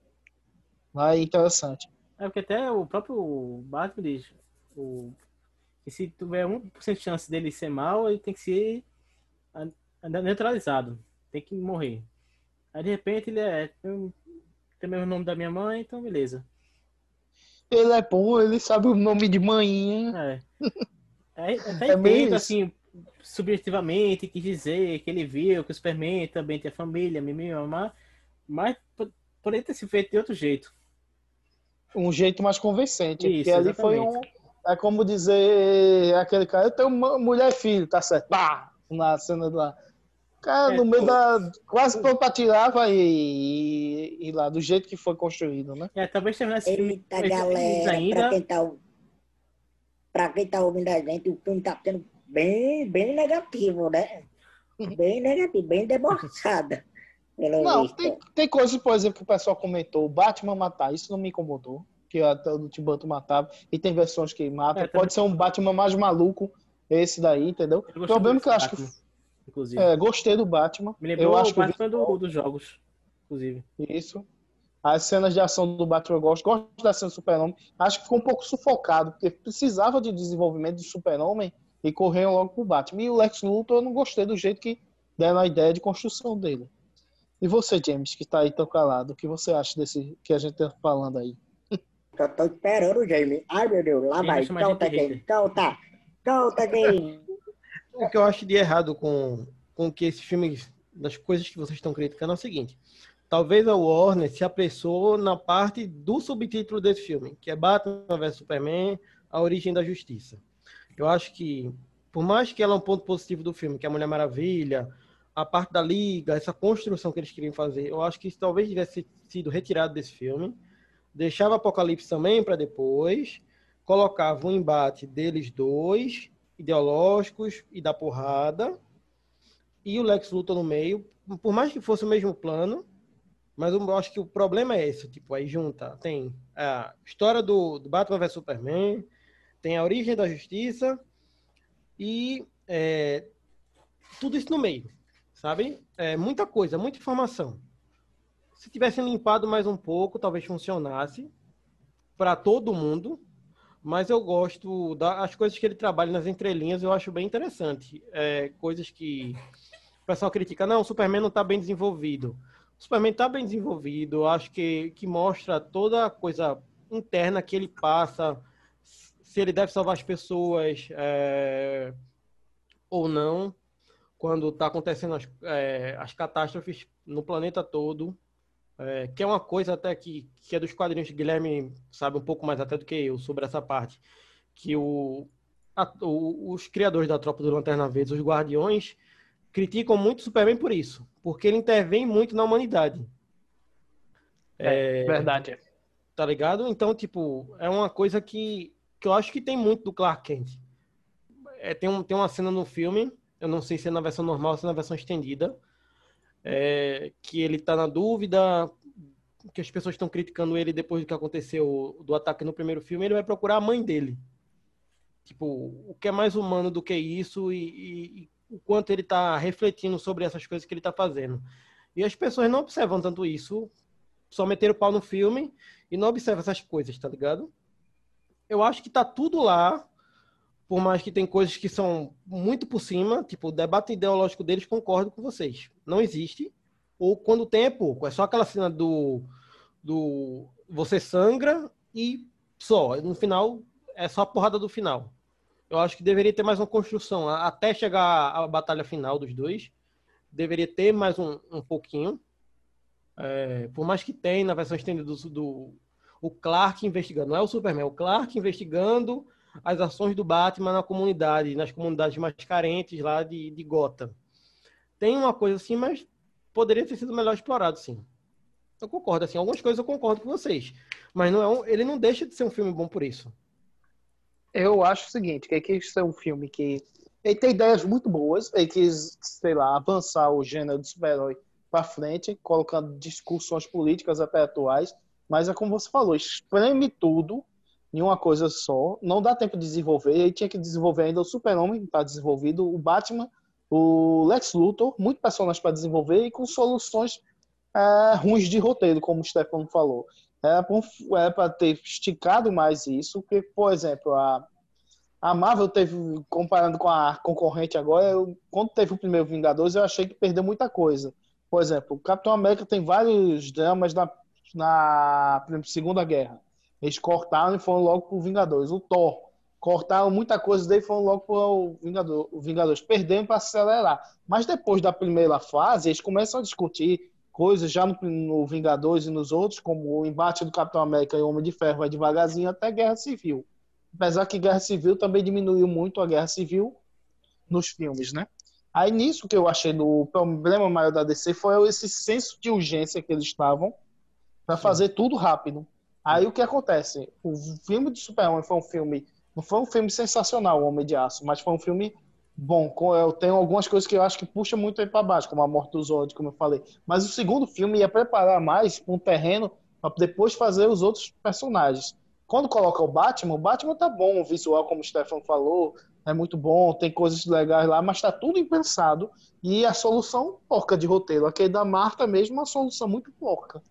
Lá é interessante. É porque até o próprio Batman diz o, que se tiver 1% de chance dele ser mal, ele tem que ser neutralizado. Tem que morrer. Aí de repente ele é. Tem, o mesmo nome da minha mãe, então beleza. Ele é bom, ele sabe o nome de manhinha. É. Aí, (laughs) até É entendo, assim, subjetivamente, quis dizer que ele viu que o Superman também tem a família, mimimi, mamá, mas po- poderia ter se feito de outro jeito. um jeito mais convincente. Isso, porque ali foi um. É como dizer aquele cara, eu tenho uma mulher e filho, tá certo. Pá! Na cena lá. Cara, É, no meio da. Quase pronto pra tirar, vai ir, ir lá, do jeito que foi construído, né? É, talvez terminar esse filme galera, pra ainda. quem, tá, pra quem tá ouvindo a gente, o filme tá sendo bem, bem negativo, né? Bem (laughs) negativo, bem debochado. Pelo Não, visto. tem, tem coisas, por exemplo, que o pessoal comentou. O Batman matar, isso não me incomodou. Que até o Tim Burton matava. E tem versões que mata. É, Pode ser um Batman mais maluco, esse daí, entendeu? Eu O problema é que eu acho que. Inclusive. É, gostei do Batman. Me lembrou eu o acho que o Batman do, dos jogos, inclusive. Isso. As cenas de ação do Batman eu gosto. Gosto da cena do Super-Homem. Acho que ficou um pouco sufocado, porque precisava de desenvolvimento do Super-Homem e correram logo pro Batman. E o Lex Luthor eu não gostei do jeito que deram a ideia de construção dele. E você, James, que tá aí tão calado, o que você acha desse que a gente tá falando aí? Só tô esperando o Jamie. Ai, meu Deus, lá vai. chama a Solta, gente de Jamie. Solta. Solta, Jamie. (laughs) O que eu acho de errado com, com que esses filmes, das coisas que vocês estão criticando é o seguinte. Talvez a Warner se apressou na parte do subtítulo desse filme, que é Batman vs Superman, A Origem da Justiça. Eu acho que, por mais que ela é um ponto positivo do filme, que é a Mulher Maravilha, a parte da Liga, essa construção que eles queriam fazer, eu acho que isso talvez tivesse sido retirado desse filme. Deixava Apocalipse também para depois, colocava um embate deles dois, ideológicos e da porrada, e o Lex Luthor no meio, por mais que fosse o mesmo plano, mas eu acho que o problema é esse, tipo, aí junta, tem a história do, do Batman vs Superman, tem a origem da justiça e é, tudo isso no meio, sabe? É muita coisa, muita informação. Se tivessem limpado mais um pouco, talvez funcionasse para todo mundo, mas eu gosto das coisas que ele trabalha nas entrelinhas, eu acho bem interessante. É, coisas que o pessoal critica, não, o Superman não está bem desenvolvido. O Superman está bem desenvolvido, acho que, que mostra toda a coisa interna que ele passa, se ele deve salvar as pessoas é, ou não, quando está acontecendo as, é, as catástrofes no planeta todo. É, que é uma coisa até que, que é dos quadrinhos, Guilherme sabe um pouco mais até do que eu sobre essa parte, que o, a, o, os criadores da Tropa do Lanterna Verde, os Guardiões, criticam muito o Superman por isso, porque ele intervém muito na humanidade. É, verdade. Tá ligado? Então, tipo, é uma coisa que, que eu acho que tem muito do Clark Kent. É, tem, um, tem uma cena no filme, eu não sei se é na versão normal ou se é na versão estendida, é, que ele tá na dúvida, que as pessoas estão criticando ele depois do que aconteceu do ataque no primeiro filme, ele vai procurar a mãe dele. Tipo, o que é mais humano do que isso e, e, e o quanto ele tá refletindo sobre essas coisas que ele tá fazendo. E as pessoas não observam tanto isso, só meteram o pau no filme e não observam essas coisas, tá ligado? Eu acho que tá tudo lá, por mais que tem coisas que são muito por cima, tipo, o debate ideológico deles, concordo com vocês. Não existe. Ou quando tem é pouco. É só aquela cena do, do você sangra e só. No final, é só a porrada do final. Eu acho que deveria ter mais uma construção. Até chegar a batalha final dos dois, deveria ter mais um, um pouquinho. É, por mais que tenha na versão estendida do, do o Clark investigando, não é o Superman, é o Clark investigando as ações do Batman na comunidade, nas comunidades mais carentes lá de, de Gotham. Tem uma coisa assim, mas poderia ter sido melhor explorado, sim. Eu concordo, assim, algumas coisas eu concordo com vocês, mas não é um, ele não deixa de ser um filme bom por isso. Eu acho o seguinte, que aqui é um filme que ele tem ideias muito boas, ele quis, sei lá, avançar o gênero do super-herói para frente, colocando discussões políticas até atuais, mas é como você falou, espreme tudo em uma coisa só, não dá tempo de desenvolver, ele tinha que desenvolver ainda o Super-Homem, está desenvolvido, o Batman, o Lex Luthor, muito personagens para desenvolver e com soluções é, ruins de roteiro, como o Stefano falou. É para ter esticado mais isso, porque, por exemplo, a, a Marvel teve, comparando com a concorrente agora, eu, quando teve o primeiro Vingadores, eu achei que perdeu muita coisa. Por exemplo, o Capitão América tem vários dramas na, na Segunda Guerra. Eles cortaram e foram logo pro Vingadores. O Thor, cortaram muita coisa dele e foram logo pro Vingador, o Vingadores. Perdendo para acelerar. Mas depois da primeira fase, eles começam a discutir coisas já no, no, Vingadores e nos outros, como o embate do Capitão América e o Homem de Ferro vai devagarzinho até Guerra Civil. Apesar que Guerra Civil também diminuiu muito a Guerra Civil nos filmes, né? Aí nisso que eu achei do problema maior da DC foi esse senso de urgência que eles estavam para fazer tudo rápido. Aí o que acontece? O filme de Super-Homem foi um filme, não foi um filme sensacional, Homem de Aço, mas foi um filme bom. Eu tenho algumas coisas que eu acho que puxa muito aí pra baixo, como a morte do Zod, como eu falei. Mas o segundo filme ia preparar mais um terreno para depois fazer os outros personagens. Quando coloca o Batman, o Batman tá bom, o visual, como o Stefan falou, é muito bom, tem coisas legais lá, mas tá tudo impensado. E a solução porca de roteiro. Aquele da Marta mesmo, uma solução muito porca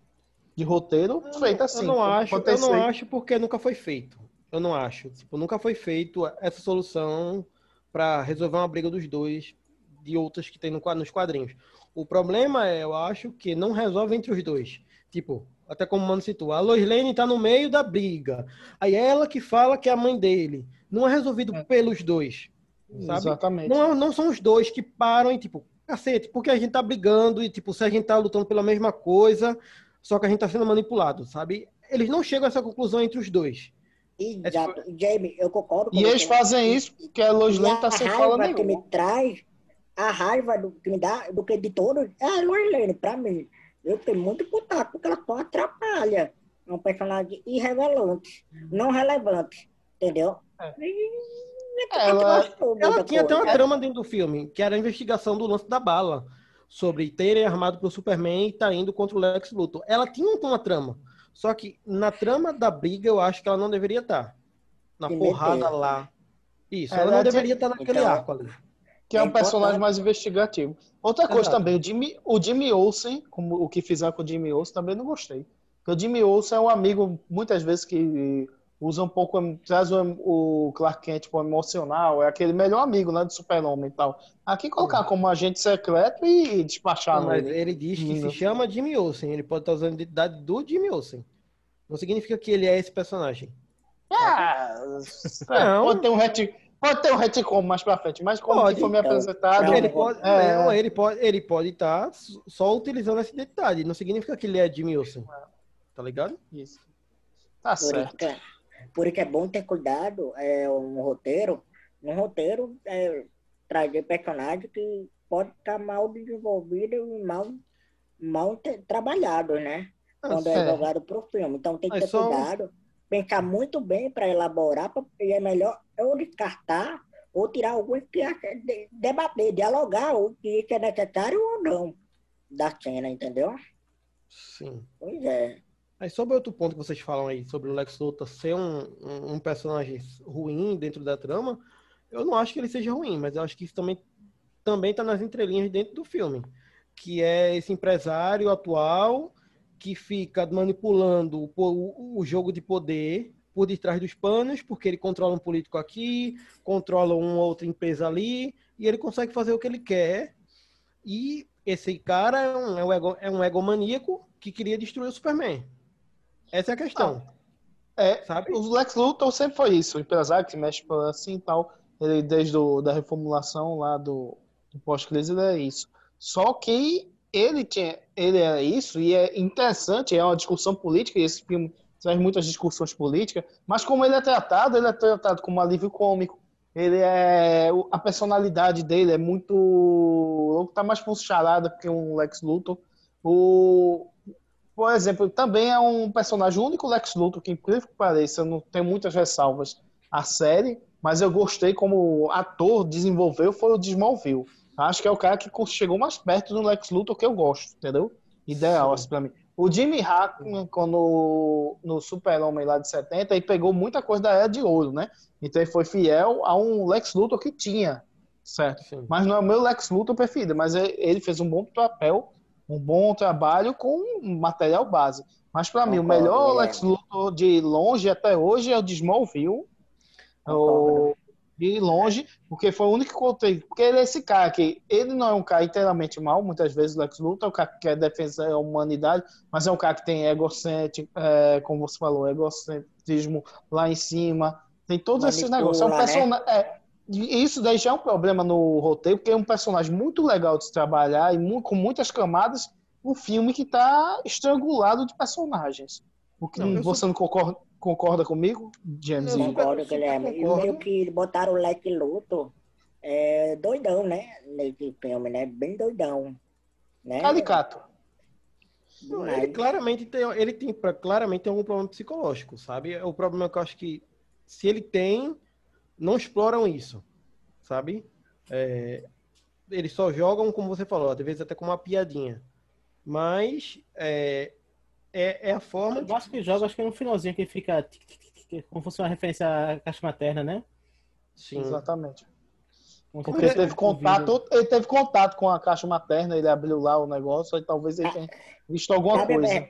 de roteiro, feita assim. eu não acho, eu não acho porque nunca foi feito. Eu não acho. Tipo, nunca foi feito essa solução pra resolver uma briga dos dois de outras que tem no, nos quadrinhos. O problema é, eu acho, que não resolve entre os dois. Tipo, até como o Mano citou, a Lois Lane tá no meio da briga. Aí é ela que fala que é a mãe dele. Não é resolvido pelos dois. Sabe? Exatamente. Não, é- não são os dois que param e, tipo, cacete, porque a gente tá brigando e, tipo, se a gente tá lutando pela mesma coisa, só que a gente tá sendo manipulado, sabe? Eles não chegam a essa conclusão entre os dois. Exato. Jamie, eu concordo com E eles fazem isso porque a Lois E Lane tá sem fala que me traz, a raiva do, que me dá, do que de todos, é a Lois Lane, pra mim. Eu tenho muito contato, porque ela só atrapalha. É um personagem irrelevante, não relevante, entendeu? Ela, Ela tinha até uma trama dentro do filme, que era a investigação do lance da bala, sobre terem armado pelo Superman e tá indo contra o Lex Luthor. Ela tinha uma trama, só que na trama da briga eu acho que ela não deveria estar. Na Se porrada meter. lá. Isso, Ela ela não tinha- deveria estar naquele Então, arco ali. que é um É personagem mais investigativo. Outra coisa Exato. também, o Jimmy, o Jimmy Olsen, como o que fizeram com o Jimmy Olsen, também não gostei. Porque o Jimmy Olsen é um amigo, muitas vezes, que usa um pouco, traz o, o Clark Kent para emocional, é aquele melhor amigo, né, do super-homem e tal. Aqui colocar como agente secreto e despachar Mas nele. ele diz que Não. se chama Jimmy Olsen, ele pode estar usando a identidade do Jimmy Olsen. Não significa que ele é esse personagem. Ah, (laughs) Não. Pode ter um retcon, pode ter um retcon mais pra frente, mas como Pode, que foi me apresentado... Não, ele pode, é. não, ele pode, ele pode estar só utilizando essa identidade. Não significa que ele é Jimmy Olsen. Tá ligado? Isso. Tá certo. Por isso que é bom ter cuidado é, um roteiro. No roteiro, é, trazer personagem que pode estar mal desenvolvido e mal, mal trabalhado, né? Ah, Quando é certo. jogado pro filme. Então tem que ter só- cuidado, pensar muito bem para elaborar, pra- e é melhor ou descartar ou tirar alguns que debater, dialogar o que é necessário ou não da cena, entendeu? Sim. Pois é. Aí sobre outro ponto que vocês falam aí, sobre o Lex Luthor ser um, um, um personagem ruim dentro da trama, eu não acho que ele seja ruim, mas eu acho que isso também também tá nas entrelinhas dentro do filme, que é esse empresário atual que fica manipulando o, o, jogo de poder por detrás dos panos, porque ele controla um político aqui, controla uma outra empresa ali, e ele consegue fazer o que ele quer. E esse cara é um, é um, é um egomaníaco que queria destruir o Superman. Essa é a questão. É, Sabe? O Lex Luthor sempre foi isso, o empresário que mexe por assim e tal. Ele, desde o, da reformulação lá do, do pós-crise, ele é isso. Só que ele tinha, ele era isso, e é interessante, é uma discussão política, e esse filme traz muitas discussões políticas, mas como ele é tratado, ele é tratado como um alívio cômico. Ele é. A personalidade dele é muito. tá mais charada que um Lex Luthor. O, por exemplo, também é um personagem o único Lex Luthor que, incrível que pareça, não tenho muitas ressalvas à série, mas eu gostei como ator desenvolveu foi o de Smallville. Acho que é o cara que chegou mais perto do Lex Luthor que eu gosto, entendeu? Ideal, assim, pra mim. O Jimmy Hackman, quando no Super-Homem lá de 70, ele pegou muita coisa da Era de Ouro, né? Então ele foi fiel a um Lex Luthor que tinha, certo? Sim. Mas não é o meu Lex Luthor preferido, mas é- ele fez um bom papel, um bom trabalho com material base. Mas para mim, o melhor. Lex Luthor de longe até hoje é o de Smallville. O- De longe, porque foi o único que contei. Porque ele é esse cara que ele não é um cara inteiramente mal, muitas vezes o Lex Luthor é um cara que quer defender a humanidade, mas é um cara que tem egocêntrico, é, como você falou, egocentrismo lá em cima. Tem todos esses negócios. É um né? persona- é, e isso daí já é um problema no roteiro, porque é um personagem muito legal de se trabalhar e com muitas camadas, um filme que está estrangulado de personagens. O que, Não, eu você não concorda, concorda comigo, James? Eu Concordo, Guilherme. E concordo. meio que botaram o Lex Luthor é, doidão, né? Nesse filme, né? Bem doidão. Né? Caricato. Não. Ele claramente tem, ele tem claramente tem algum problema psicológico, sabe? O problema é que eu acho que se ele tem, não exploram isso, sabe? É, eles só jogam, como você falou, às vezes até com uma piadinha. Mas é, é, é a forma. Eu acho que joga, acho que é no finalzinho que fica tic, tic, como fosse uma referência à caixa materna, né? Sim. Exatamente. Porque ele teve contato, ele teve contato com a caixa materna, ele abriu lá o negócio, e talvez ele tenha visto alguma Sabe, coisa.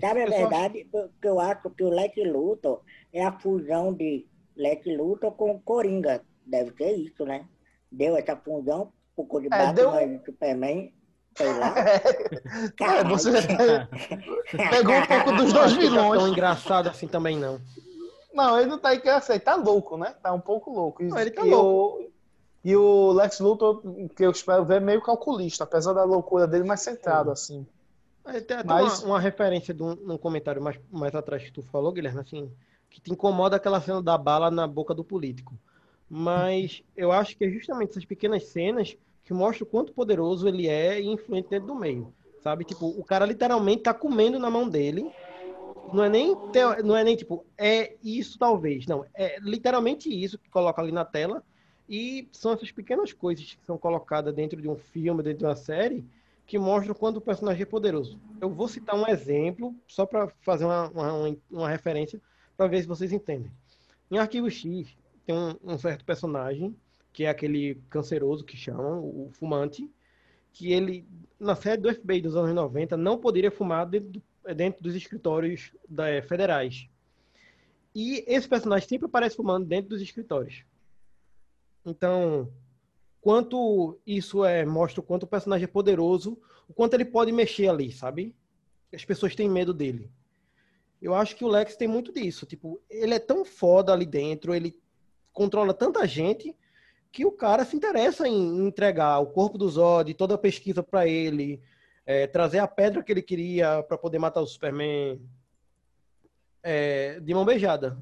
sabe a verdade? Que eu acho que o Lex Luthor é a fusão de Lex Luthor com Coringa. Deve ser isso, né? Deu essa fusão causa de É, deu- e Superman. Sei lá. (laughs) É, você (laughs) pegou um pouco dos dois Não é tão vilões. engraçado assim também, não. Não, ele não tá engraçado, ele tá louco, né? Tá um pouco louco. Não, ele tá e louco. O, e o Lex Luthor, que eu espero ver, é meio calculista, apesar da loucura dele, mais centrado, assim. É, Tem até Mas- uma, uma referência de um, num comentário mais, mais atrás que tu falou, Guilherme, assim, que te incomoda aquela cena da bala na boca do político. Mas eu acho que é justamente essas pequenas cenas que mostram o quanto poderoso ele é e influente dentro do meio. Sabe? Tipo, o cara literalmente tá comendo na mão dele. Não é nem, teo- não é nem tipo, é isso talvez. Não, é literalmente isso que coloca ali na tela. E são essas pequenas coisas que são colocadas dentro de um filme, dentro de uma série, que mostram quanto o personagem é poderoso. Eu vou citar um exemplo, só para fazer uma, uma, uma referência, para ver se vocês entendem. Em Arquivo X, tem um, um certo personagem, que é aquele canceroso que chamam, o fumante, que ele, na série do FBI dos anos 90, não poderia fumar dentro, do- dentro dos escritórios da- eh, federais. E esse personagem sempre aparece fumando dentro dos escritórios. Então, quanto isso é mostra o quanto o personagem é poderoso, o quanto ele pode mexer ali, sabe? As pessoas têm medo dele. Eu acho que o Lex tem muito disso, tipo, ele é tão foda ali dentro, ele controla tanta gente que o cara se interessa em entregar o corpo do Zod, toda a pesquisa para ele, é, trazer a pedra que ele queria para poder matar o Superman é, de mão beijada.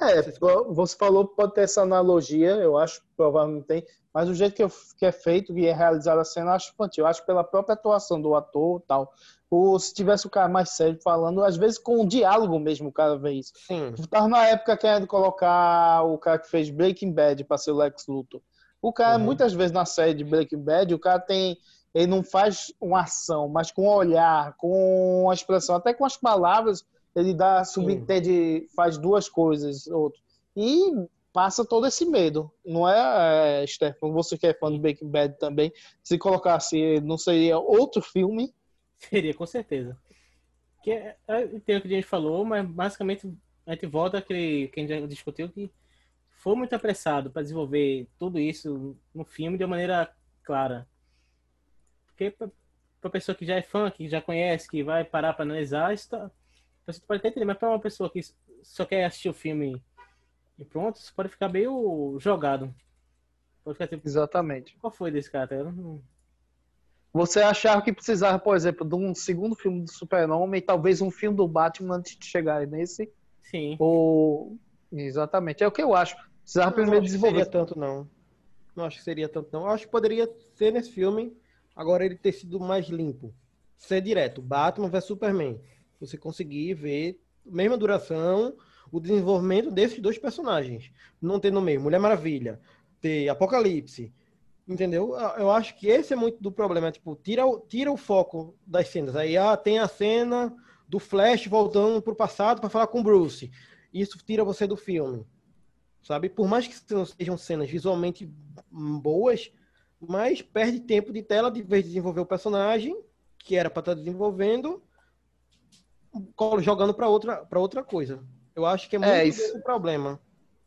É, você falou que pode ter essa analogia, eu acho que provavelmente tem, mas o jeito que, eu- que é feito, que é realizada a cena, eu acho infantil. Eu acho pela própria atuação do ator e tal. Ou se tivesse o cara mais sério falando, às vezes com um diálogo mesmo o cara vê isso. Sim. Eu tava na época querendo colocar o cara que fez Breaking Bad para ser o Lex Luthor. O cara, Uhum. muitas vezes na série de Breaking Bad, o cara tem. Ele não faz uma ação, mas com o olhar, com a expressão, até com as palavras, ele dá, subentende, faz duas coisas. Outro. E passa todo esse medo. Não é, é você que é fã de Breaking Bad também, se colocasse, não seria outro filme? Seria, com certeza. Que é, é, tem o que a gente falou, mas basicamente a gente volta àquele que a gente já discutiu que foi muito apressado para desenvolver tudo isso no filme de uma maneira clara. Porque para pessoa que já é fã, que já conhece, que vai parar para analisar, isso tá, você pode até entender, mas para uma pessoa que só quer assistir o filme e pronto, isso pode ficar meio jogado. Pode ficar tipo, Exatamente. qual foi desse cara? Eu não- Você achava que precisava, por exemplo, de um segundo filme do Super-Homem e talvez um filme do Batman antes de chegar nesse? Sim. Ou... Exatamente, é o que eu acho. Precisava Não primeiro acho que desenvolver. seria tanto, não. Não acho que seria tanto, não. Eu acho que poderia ser nesse filme, agora ele ter sido mais limpo. Ser direto, Batman vs Superman. Você conseguir ver, mesma duração, o desenvolvimento desses dois personagens. Não ter no meio Mulher Maravilha, ter Apocalipse. Entendeu? Eu- acho que esse é muito do problema. Tipo, tira, o- tira o foco das cenas. Aí ah, tem a cena do Flash voltando pro passado para falar com Bruce. Isso tira você do filme sabe? Por mais que não sejam cenas visualmente boas, mas perde tempo de tela de vez de desenvolver o personagem que era para estar desenvolvendo, colo- jogando para outra para outra coisa. Eu acho que é muito É, isso- o problema.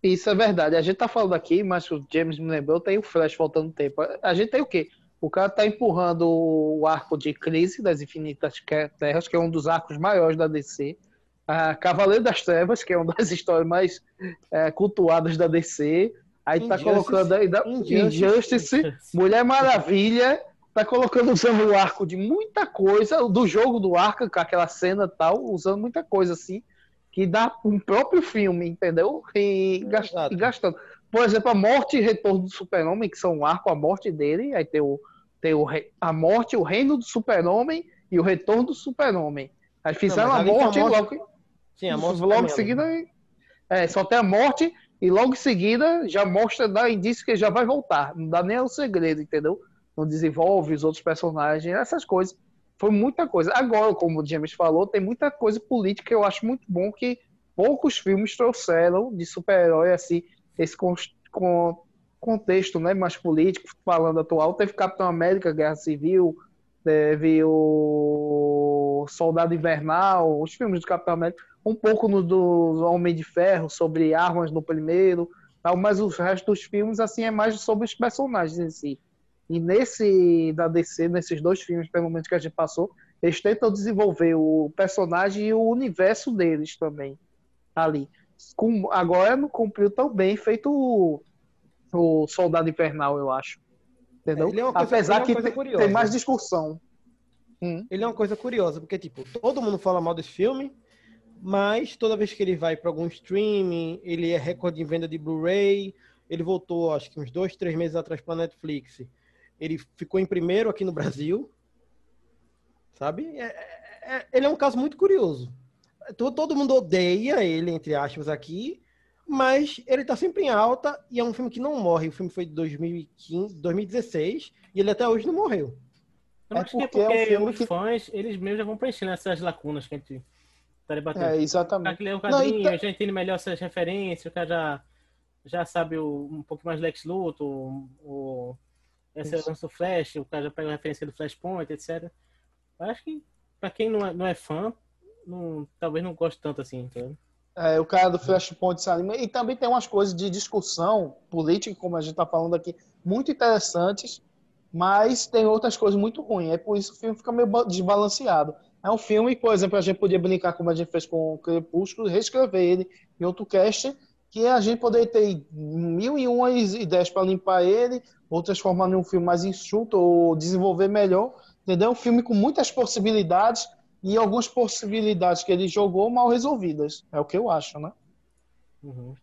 Isso é verdade. A gente tá falando aqui, mas o James me lembrou, tem o Flash faltando tempo. A gente tem o quê? O cara tá empurrando o arco de crise das Infinitas Terras, que é um dos arcos maiores da DC. A Cavaleiro das Trevas, que é uma das (laughs) histórias mais é, cultuadas da DC. Aí tá Injustice. colocando aí da Injustice. Injustice, Mulher Maravilha, tá colocando usando o arco de muita coisa, do jogo do arco, com aquela cena tal, usando muita coisa assim, que dá um próprio filme, entendeu? E, e gastando. Por exemplo, a morte e retorno do Super-Homem, que são um arco, a morte dele, aí tem, o, tem o, a morte, o reino do Super-Homem e o retorno do Super-Homem. Aí fizeram mas a tem a morte, morte- logo, Sim, a morte logo em também, seguida. É, só tem a morte e logo em seguida já mostra, dá indício que já vai voltar. Não dá nem o segredo, entendeu? Não desenvolve os outros personagens, essas coisas. Foi muita coisa. Agora, como o James falou, tem muita coisa política que eu acho muito bom que poucos filmes trouxeram de super-herói, assim, esse con con contexto né, mais político, falando atual. Teve Capitão América, Guerra Civil, teve o Soldado Invernal, os filmes do Capitão América, um pouco no do Homem de Ferro, sobre armas no primeiro, tal, mas o resto dos filmes, assim, é mais sobre os personagens em si. E nesse da DC, nesses dois filmes, pelo menos que a gente passou, eles tentam desenvolver o personagem e o universo deles também ali. Com, agora não cumpriu tão bem feito o, o Soldado Invernal, eu acho. Entendeu? Ele é uma coisa- Apesar é que tem, curiosa. tem mais discussão. Hum. Ele é uma coisa curiosa, porque, tipo, todo mundo fala mal desse filme, mas toda vez que ele vai para algum streaming, ele é recorde em venda de Blu-ray. Ele voltou, acho que uns dois, três meses atrás para Netflix. Ele ficou em primeiro aqui no Brasil. Sabe? É- é- é- ele é um caso muito curioso. To- Todo mundo odeia ele, entre aspas, aqui, mas ele tá sempre em alta e é um filme que não morre. O filme foi de 2015, 2016 e ele até hoje não morreu. Eu É acho que é porque é um porque filme os que- fãs, eles mesmos já vão preenchendo essas lacunas que a gente tá debatendo. É, O exatamente. cara que lê o Não, quadrinho, então- já entende melhor essas referências, o cara já, já sabe o- um pouco mais Lex Luthor, o, o, esse Isso. lance do Flash, o cara já pega a referência do Flashpoint, etc. Eu acho que pra quem não é, não é fã, não, talvez não goste tanto assim, entendeu? É, o cara do Flashpoint se anima. E também tem umas coisas de discussão política, como a gente está falando aqui, muito interessantes, mas tem outras coisas muito ruins. É por isso que o filme fica meio ba- desbalanceado. É um filme, por exemplo, a gente podia brincar como a gente fez com o Crepúsculo, reescrever ele em outro cast, que a gente poderia ter mil e uma ideias para limpar ele, ou transformar em um filme mais enxuto, ou desenvolver melhor. Entendeu? É um filme com muitas possibilidades e algumas possibilidades que ele jogou mal resolvidas. É o que eu acho, né? Uhum.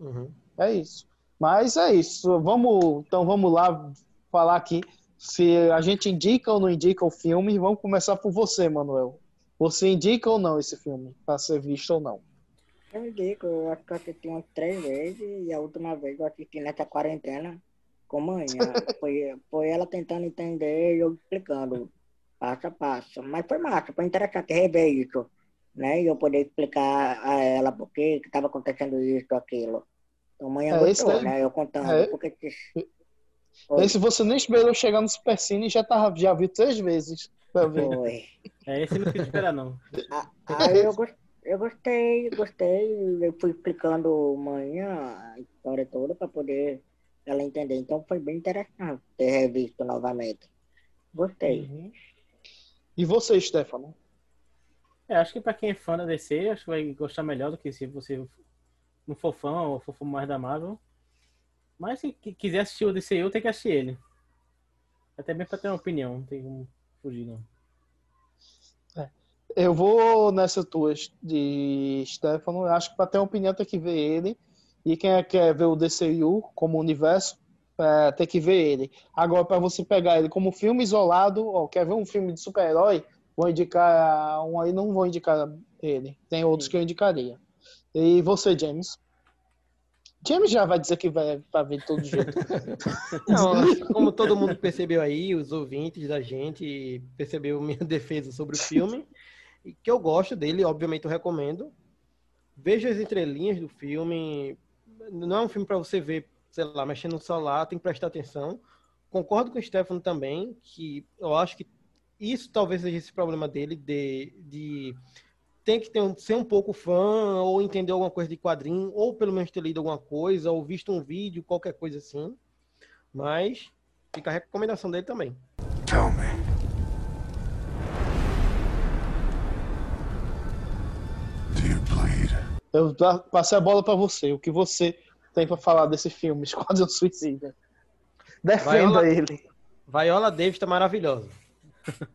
Uhum. É isso. Mas é isso. Vamos, então vamos lá falar aqui se a gente indica ou não indica o filme. Vamos começar por você, Manuel. Você indica ou não esse filme para ser visto ou não? Eu indico, eu acho que eu assisti umas três vezes e a última vez eu assisti nessa quarentena com manhã. foi, foi ela tentando entender e eu explicando passo a passo. Mas foi massa, foi interessante rever isso, né? E eu poder explicar a ela por que estava acontecendo isso aquilo. Então amanhã É, gostou, daí- né? Eu contando. é. Porque... Esse você nem esperou chegar no Supercine e já, tava, já viu três vezes. Pra ver. Foi. É, esse não quis esperar, não. Aí eu, gos- eu gostei, gostei. Eu fui explicando manhã a história toda para poder ela entender. Então foi bem interessante ter revisto novamente. Gostei. Uhum. E você, Stefano? É, acho que pra quem é fã da DC, acho que vai gostar melhor do que se você não for fã ou for fã mais da Marvel. Mas se qui- quiser assistir o DCU, tem que assistir ele. Até bem pra ter uma opinião, não tem como fugir, não. Eu vou nessa tua de Stefano. Acho que para ter uma opinião tem que ver ele. E quem é- quer ver o DCU como universo, é, tem que ver ele. Agora, para você pegar ele como filme isolado, ó, quer ver um filme de super-herói, vou indicar um aí, não vou indicar ele. Tem outros que eu indicaria. E você, James? James já vai dizer que vai para ver todo jeito. (laughs) Não, como todo mundo percebeu aí, os ouvintes da gente percebeu minha (laughs) defesa sobre o filme, e que eu gosto dele, obviamente eu recomendo. Veja as entrelinhas do filme. Não é um filme para você ver, sei lá, mexendo no celular, tem que prestar atenção. Concordo com o Stefano também, que eu acho que isso talvez seja esse problema dele, de, de tem que ter um- ser um pouco fã, ou entender alguma coisa de quadrinho, ou pelo menos ter lido alguma coisa, ou visto um vídeo, qualquer coisa assim. Mas fica a recomendação dele também. Eu pa- passei a bola para você. O que você tem para falar desse filme, (laughs) Esquadrão Suicida? Defenda Viola- ele. Viola Davis tá maravilhosa. (laughs)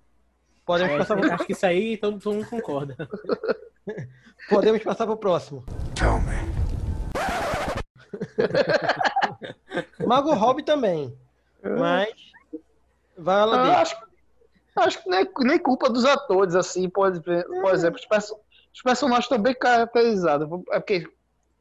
Podemos É, passar pro, acho que isso aí todo, todo mundo concorda. (laughs) podemos passar pro próximo. Tell me. Mago Robbie também. Mas Viola Eu Davis. acho, acho que nem, nem culpa dos atores, assim, por exemplo, por exemplo os, perso- os personagens estão bem caracterizados. É porque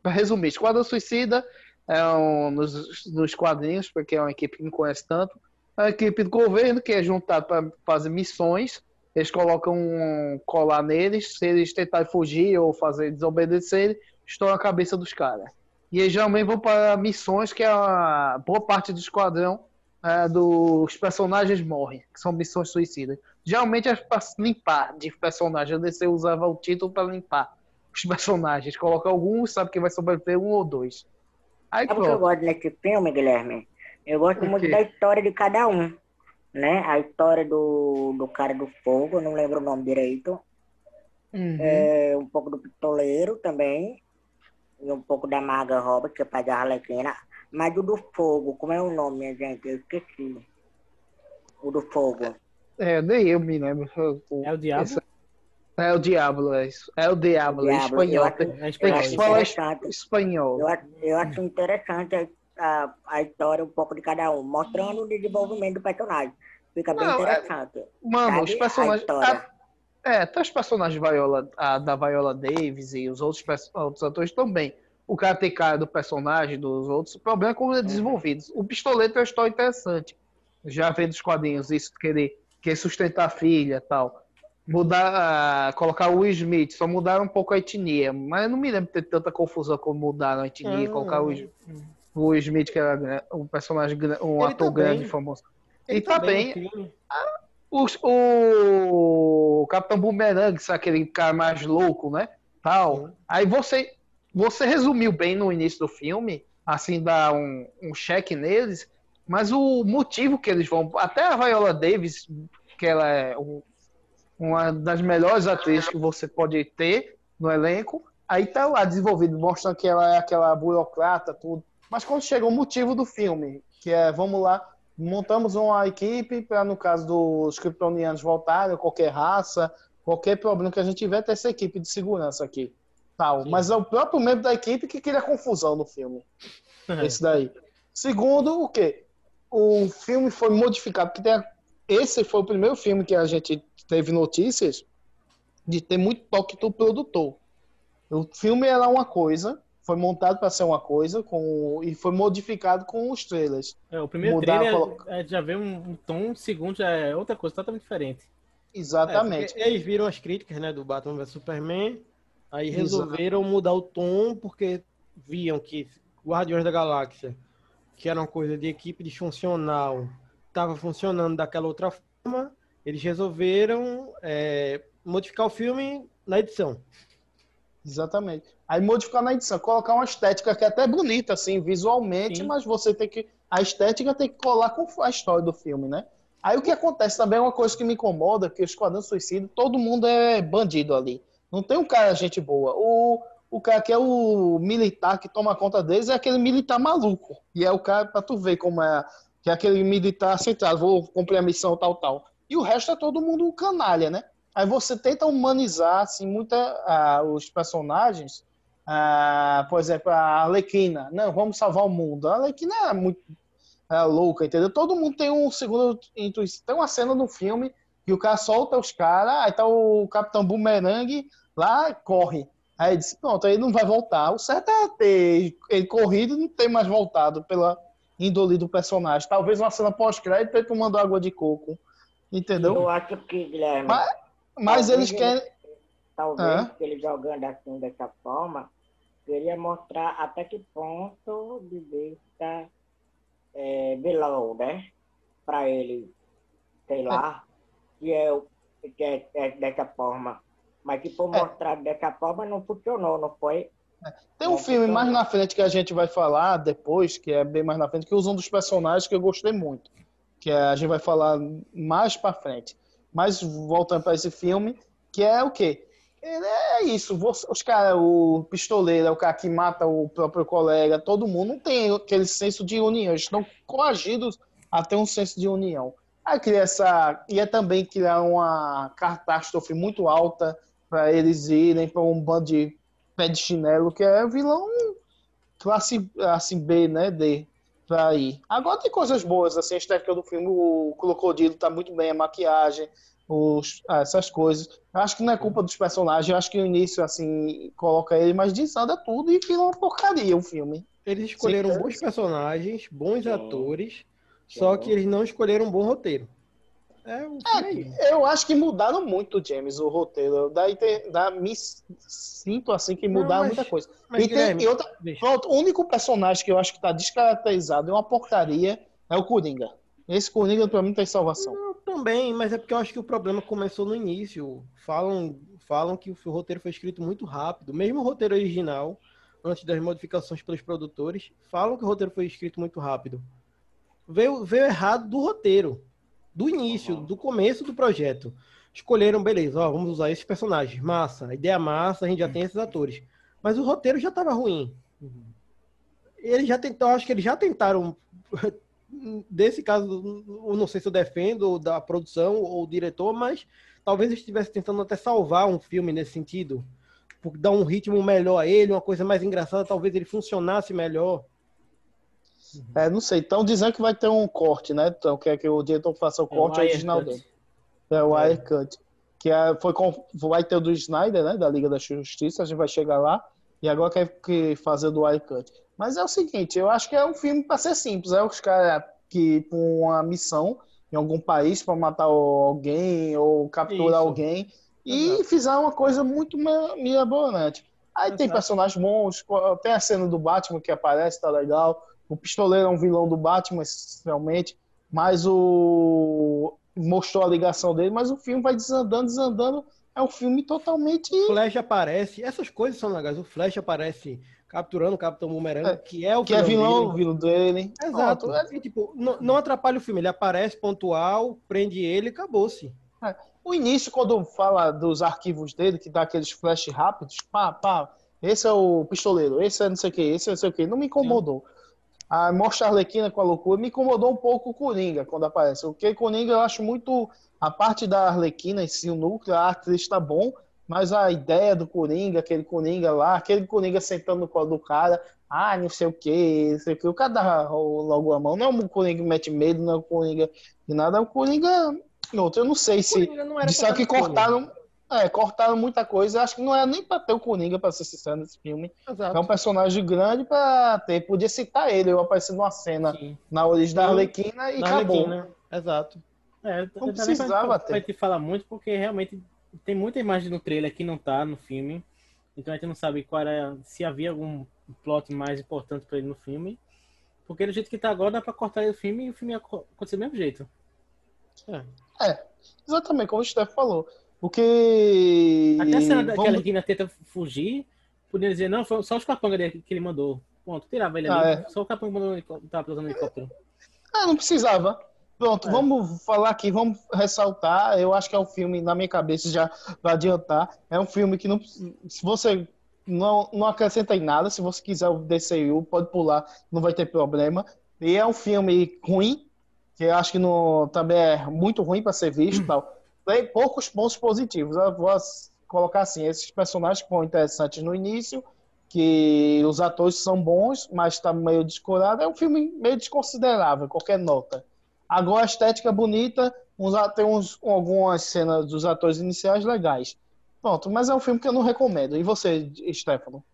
para resumir, Esquadrão Suicida é um, nos, nos quadrinhos, porque é uma equipe que não conhece tanto, é uma equipe do governo que é juntada para fazer missões. Eles colocam um colar neles, se eles tentarem fugir ou fazer desobedecer, estouram a cabeça dos caras. E eles geralmente vão para missões que a boa parte do esquadrão é, dos personagens morrem, que são missões suicidas. Geralmente é para limpar de personagem. A DC usava o título para limpar os (laughs) personagens. Coloca alguns, sabe que vai sobreviver um ou dois. Aí, Sabe o que eu gosto nesse filme, Guilherme? Eu gosto muito da história de cada um. Né? A história do, do cara do fogo, não lembro o nome direito. Uhum. É, um pouco do pistoleiro também. E um pouco da Marga Roberts, que faz a Arlequina. Mas o do fogo, como é o nome, minha gente? Eu esqueci. O do fogo. É, nem eu me lembro. É o Diabo? Esse- É o Diablo, é isso. É o Diablo, é espanhol. eu acho- Tem, É tem espanhol. que falar interessante. espanhol. Eu, acho- eu acho interessante a, a, a história um pouco de cada um, mostrando o desenvolvimento do personagem. Fica bem Não, é- interessante. Mano, Sabe? os personagens. a- é, até os personagens Viola, a, da Viola Davis e os outros, outros atores também. O cara tem cara do personagem, dos outros. O problema é como é desenvolvido. O pistoleiro tem uma história interessante. Já vendo os quadrinhos, isso de querer, querer sustentar a filha tal. Mudar, ah, colocar o Will Smith, só mudaram um pouco a etnia. Mas eu não me lembro de ter tanta confusão como mudaram a etnia, Ah. colocar o, Will- o Will Smith, que era gra- um personagem, um Ele ator tá grande bem. e famoso. Ele E tá bem. filme. Os- o Capitão Boomerang, sabe aquele cara mais louco, né? Tal. Aí você, você resumiu bem no início do filme, assim, dá um, um cheque neles, mas o motivo que eles vão. Até a Viola Davis, que ela é um- uma das melhores atrizes que você pode ter no elenco, aí tá lá desenvolvido, mostrando que ela é aquela burocrata, tudo. Mas quando chega o motivo do filme, que é, vamos lá, montamos uma equipe para, no caso dos kryptonianos voltarem, qualquer raça, qualquer problema que a gente tiver, ter essa equipe de segurança aqui. Tal. Mas é o próprio membro da equipe que cria confusão no filme. (laughs) Esse daí. Segundo, o quê? O filme foi modificado, porque tem a- esse foi o primeiro filme que a gente teve notícias de ter muito toque do produtor. O filme era uma coisa, foi montado para ser uma coisa, com, e foi modificado com os trailers. É, o primeiro Mudar, trailer colo- é- já vê um, um tom, o segundo já é outra coisa totalmente diferente. Exatamente. É, eles viram as críticas, né, do Batman vs Superman, aí resolveram mudar o tom porque viam que Guardiões da Galáxia, que era uma coisa de equipe disfuncional, estava funcionando daquela outra forma, eles resolveram é, modificar o filme na edição. Exatamente. Aí modificar na edição, colocar uma estética que é até bonita, assim, visualmente, Sim. mas você tem que. A estética tem que colar com a história do filme, né? Aí o que acontece também é uma coisa que me incomoda, que o Esquadrão Suicida, todo mundo é bandido ali. Não tem um cara gente boa. O, o cara que é o militar que toma conta deles é aquele militar maluco. E é o cara, pra tu ver como é, que é aquele militar centrado, vou cumprir a missão tal, tal. E o resto é todo mundo canalha, né? Aí você tenta humanizar, assim, muita, ah, os personagens. Ah, por exemplo, a Arlequina. Não, vamos salvar o mundo. A Arlequina é muito é, louca, entendeu? Todo mundo tem um segundo intuição. Tem uma cena no filme que o cara solta os caras, aí tá o Capitão Boomerang lá, corre. Aí ele disse, pronto, aí não vai voltar. O certo é ter ele corrido e não ter mais voltado pela índole do personagem. Talvez uma cena pós-crédito ele tomando água de coco. Entendeu? Eu acho que, Guilherme, Mas, mas eles ele- querem. talvez Ah. ele jogando assim dessa forma, queria mostrar até que ponto de vista é, né? Para ele, sei lá, que é, que é, é dessa forma. Mas que por É. mostrar dessa forma não funcionou, não foi? Tem um Não, filme então- mais na frente que a gente vai falar depois, que é bem mais na frente, que usa um dos personagens que eu gostei muito. Que é- a gente vai falar mais pra frente. Mas voltando para esse filme, que é o quê? É isso, os caras, o pistoleiro é o cara que mata o próprio colega, todo mundo não tem aquele senso de união, eles estão coagidos a ter um senso de união. Aí cria essa. Ia também criar uma catástrofe muito alta para eles irem para um bando de pé de chinelo, que é vilão classe assim, B, né? D. pra ir. Agora tem coisas boas, assim, a estética do filme, o Crocodilo tá muito bem, a maquiagem, os, ah, essas coisas. Acho que não é culpa dos personagens, acho que o início, assim, coloca ele, mas desanda tudo e vira uma porcaria o filme. Eles escolheram Sim, é. bons personagens, bons Sim. atores, só que eles não escolheram um bom roteiro. É, é. Eu acho que mudaram muito, James, o roteiro. Daí dá, me sinto assim que Não, mudaram mas- muita coisa. mas, e, tem, e outra, deixa. pronto, o único personagem que eu acho que tá descaracterizado, é uma porcaria, é o Coringa. Esse Coringa pra mim tem salvação. Não, também, mas é porque eu acho que o problema começou no início. Falam, falam que o roteiro foi escrito muito rápido. Mesmo o roteiro original, antes das modificações pelos produtores, falam que o roteiro foi escrito muito rápido. Veio, veio errado do roteiro. Do início, do começo do projeto. Escolheram, beleza, ó, vamos usar esses personagens. Massa, a ideia massa, a gente já tem esses atores. Mas o roteiro já estava ruim. Eles já tentaram, acho que eles já tentaram (laughs) desse caso, eu não sei se eu defendo da produção ou diretor, mas talvez eu estivesse tentando até salvar um filme nesse sentido, dar um ritmo melhor a ele, uma coisa mais engraçada, talvez ele funcionasse melhor. É, não sei. Estão dizendo que vai ter um corte, né? Então, quer que o diretor faça o É, corte o Wire original Cut. dele. É o Wire Cut. Que é, foi com, vai ter o do Snyder, né? Da Liga da Justiça, a gente vai chegar lá. E agora quer que fazer o do Wire Cut. Mas é o seguinte, eu acho que é um filme para ser simples. É os caras que com uma missão em algum país para matar alguém ou capturar Isso. alguém e fizeram uma coisa muito mirabolante. Aí tem Exato. personagens bons, tem a cena do Batman que aparece, tá legal. O Pistoleiro é um vilão do Batman, essencialmente, mas o mostrou a ligação dele, mas o filme vai desandando, desandando. É um filme totalmente. O Flash aparece, essas coisas são legais. O Flash aparece capturando o Capitão Boomerang, É, que é o Que é vilão, dele. vilão dele. Exato. Pronto, E, tipo, não, não atrapalha o filme. Ele aparece pontual, prende ele e acabou-se. O início, quando fala dos arquivos dele, que dá aqueles flash rápidos, pá, pá, esse é o pistoleiro, esse é não sei o que, esse é não sei o que, não me incomodou. A mostra a Arlequina com a loucura me incomodou um pouco o Coringa quando aparece. Porque Coringa eu acho muito. A parte da Arlequina em si, o núcleo, a atriz tá bom, mas a ideia do Coringa, aquele Coringa lá, aquele Coringa sentando no colo do cara, ah, não sei o que, não sei o que, o cara dá logo a mão. Não é um Coringa que mete medo, não é um Coringa de nada, é um Coringa. Outro, eu não sei se. Coringa não era Disseram pra que dar Coringa. É, cortaram muita coisa. Acho que não era nem pra ter o Coringa, pra ser sincero, nesse filme. Exato. É um personagem grande pra ter. Podia citar ele, eu aparecendo numa cena Sim. na origem da Arlequina e Na acabou. Arlequina. Exato. É, Não precisava pra, ter. pra te falar muito, porque realmente tem muita imagem no trailer que não tá no filme. Então a gente não sabe qual era, se havia algum plot mais importante pra ele no filme. Porque do jeito que tá agora, dá pra cortar o filme e o filme ia co- acontecer do mesmo jeito. Exatamente, como o Steph falou. Porque. Até a cena daquela Vamos- Arlequina tenta fugir, podia dizer, não, foi só os capangas dele que ele mandou. Ponto, tirava ele Ah, ali. é. Só o capanga mandou tava pilotando helicóptero. Ah, não precisava. Pronto, É. vamos falar aqui, vamos ressaltar. Eu acho que é um filme, na minha cabeça, já vai adiantar. É um filme que não. Se você não, não acrescenta em nada, se você quiser o DCU, pode pular, não vai ter problema. E é um filme ruim, que eu acho que não, também é muito ruim para ser visto e tal. Tem poucos pontos positivos. Eu vou colocar assim: esses personagens que foram interessantes no início, que os atores são bons, mas está meio descorado. É um filme meio desconsiderável, qualquer nota. Agora a estética é bonita, uns, tem uns, algumas cenas dos atores iniciais legais. Pronto, mas é um filme que eu não recomendo. E você, Stefano?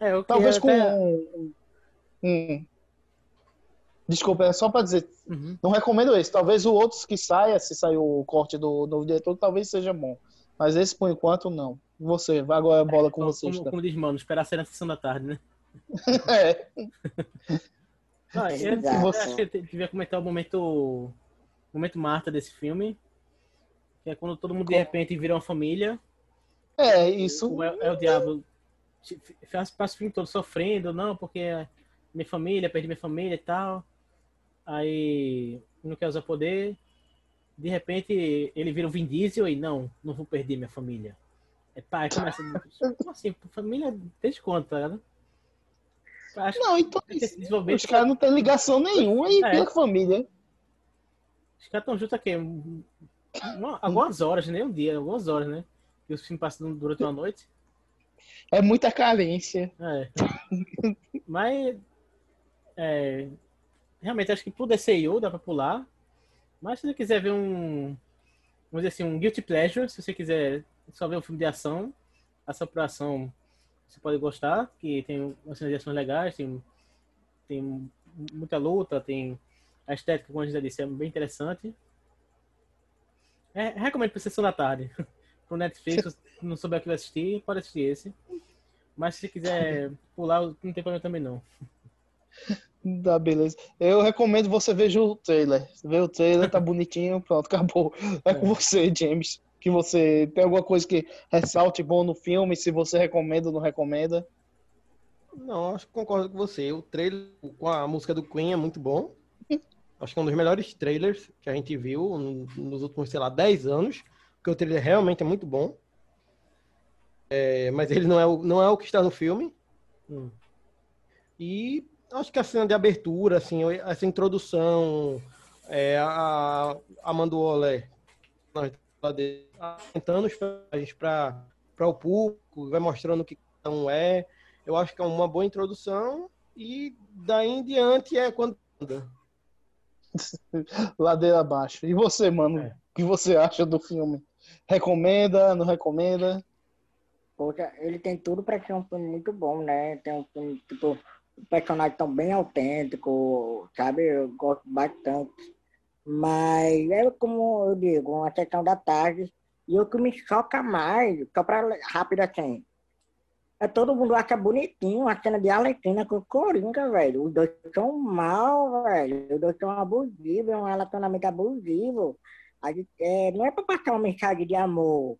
É, eu Talvez com até- um, um- Desculpa, é só para dizer, Uhum. não recomendo esse. Talvez o outro que saia, se sair o corte do novo diretor, talvez seja bom. Mas esse, por enquanto, não. Você, vai agora a bola com Como, você, como, Stefano. como diz mano, esperar ser na sessão da tarde, né? (laughs) É, Ah, eu, Exato. eu acho que eu devia comentar o momento, o momento Marta desse filme. Que é quando todo mundo de repente vira uma família. é, isso. O El, El Diabo faz, passa o filme todo sofrendo, não, porque é minha família, perdi minha família e tal. Aí não quer usar poder. De repente ele vira o Vin Diesel e não, não vou perder minha família. É pai, começa. (laughs) Como assim? Família desde quando, tá ligado? Acho Não, então os caras não têm ligação nenhuma e É. vira família. Os caras estão juntos aqui. um- uma- algumas horas, nem um dia, algumas horas, né? E os filmes passam durante uma noite. É muita carência. É. Mas É, realmente, acho que pro DCU dá pra pular. Mas se você quiser ver um. Vamos dizer assim, um Guilty Pleasure, se você quiser só ver um filme de ação, ação por ação, você pode gostar, que tem umas cenas de ações legais, tem, tem muita luta, tem a estética, como a gente já disse, é bem interessante. É, recomendo pra sessão da tarde. (laughs) Pro Netflix, se não souber o que vai assistir, pode assistir esse. Mas se você quiser (laughs) pular, não tem problema também não. (laughs) Tá, beleza. Eu recomendo você veja o trailer. Vê o trailer, tá bonitinho, pronto, acabou. É com você, James. Que você tem alguma coisa que ressalte bom no filme, se você recomenda ou não recomenda. Não, acho que concordo com você. O trailer com a música do Queen é muito bom. (laughs) Acho que é um dos melhores trailers que a gente viu nos últimos, sei lá, 10 anos. Porque o trailer realmente é muito bom. É, mas ele não é, o, não é o que está no filme. Hum. E acho que a cena de abertura, assim, essa introdução, é, a Amanda Waller apresentando os personagens para o público, vai mostrando o que cada um é. Eu acho que é uma boa introdução e daí em diante é quando anda. (laughs) Ladeira abaixo. E você, mano? É. O que você acha do filme? Recomenda, não recomenda? Poxa, ele tem tudo pra ser um filme muito bom, né? Tem um filme, tipo, personagem tão bem autêntico, sabe? Eu gosto bastante. Mas é como eu digo, uma questão da tarde. E o que me choca mais, só pra rápido assim, é todo mundo acha bonitinho a cena de Arlequina com Coringa, velho. Os dois são mal, velho. Os dois são abusivos, é um relacionamento abusivo. A gente, é, não é pra passar uma mensagem de amor.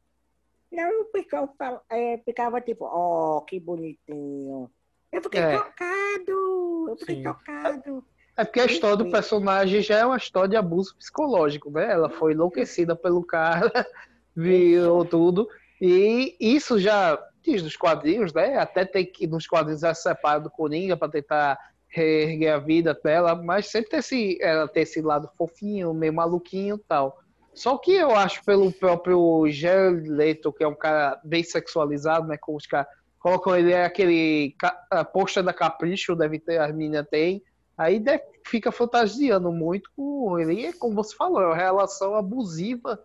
Não, o pessoal fala- é, ficava tipo, ó, que bonitinho. Eu fiquei É. chocado, eu fiquei Sim. chocado. É porque a história do personagem já é uma história de abuso psicológico, né? Ela foi enlouquecida pelo cara, (laughs) viu tudo. E isso já diz nos quadrinhos, né? Até tem que nos quadrinhos ela se separa do Coringa para tentar reerguer a vida dela, mas sempre tem esse, ela tem esse lado fofinho, meio maluquinho e tal. Só que eu acho pelo próprio Jared Leto, que é um cara bem sexualizado, né? Como os caras colocam ele é aquele a posta da Capricho, deve ter, as meninas têm. Aí deve- fica fantasiando muito com ele. E é como você falou, é uma relação abusiva,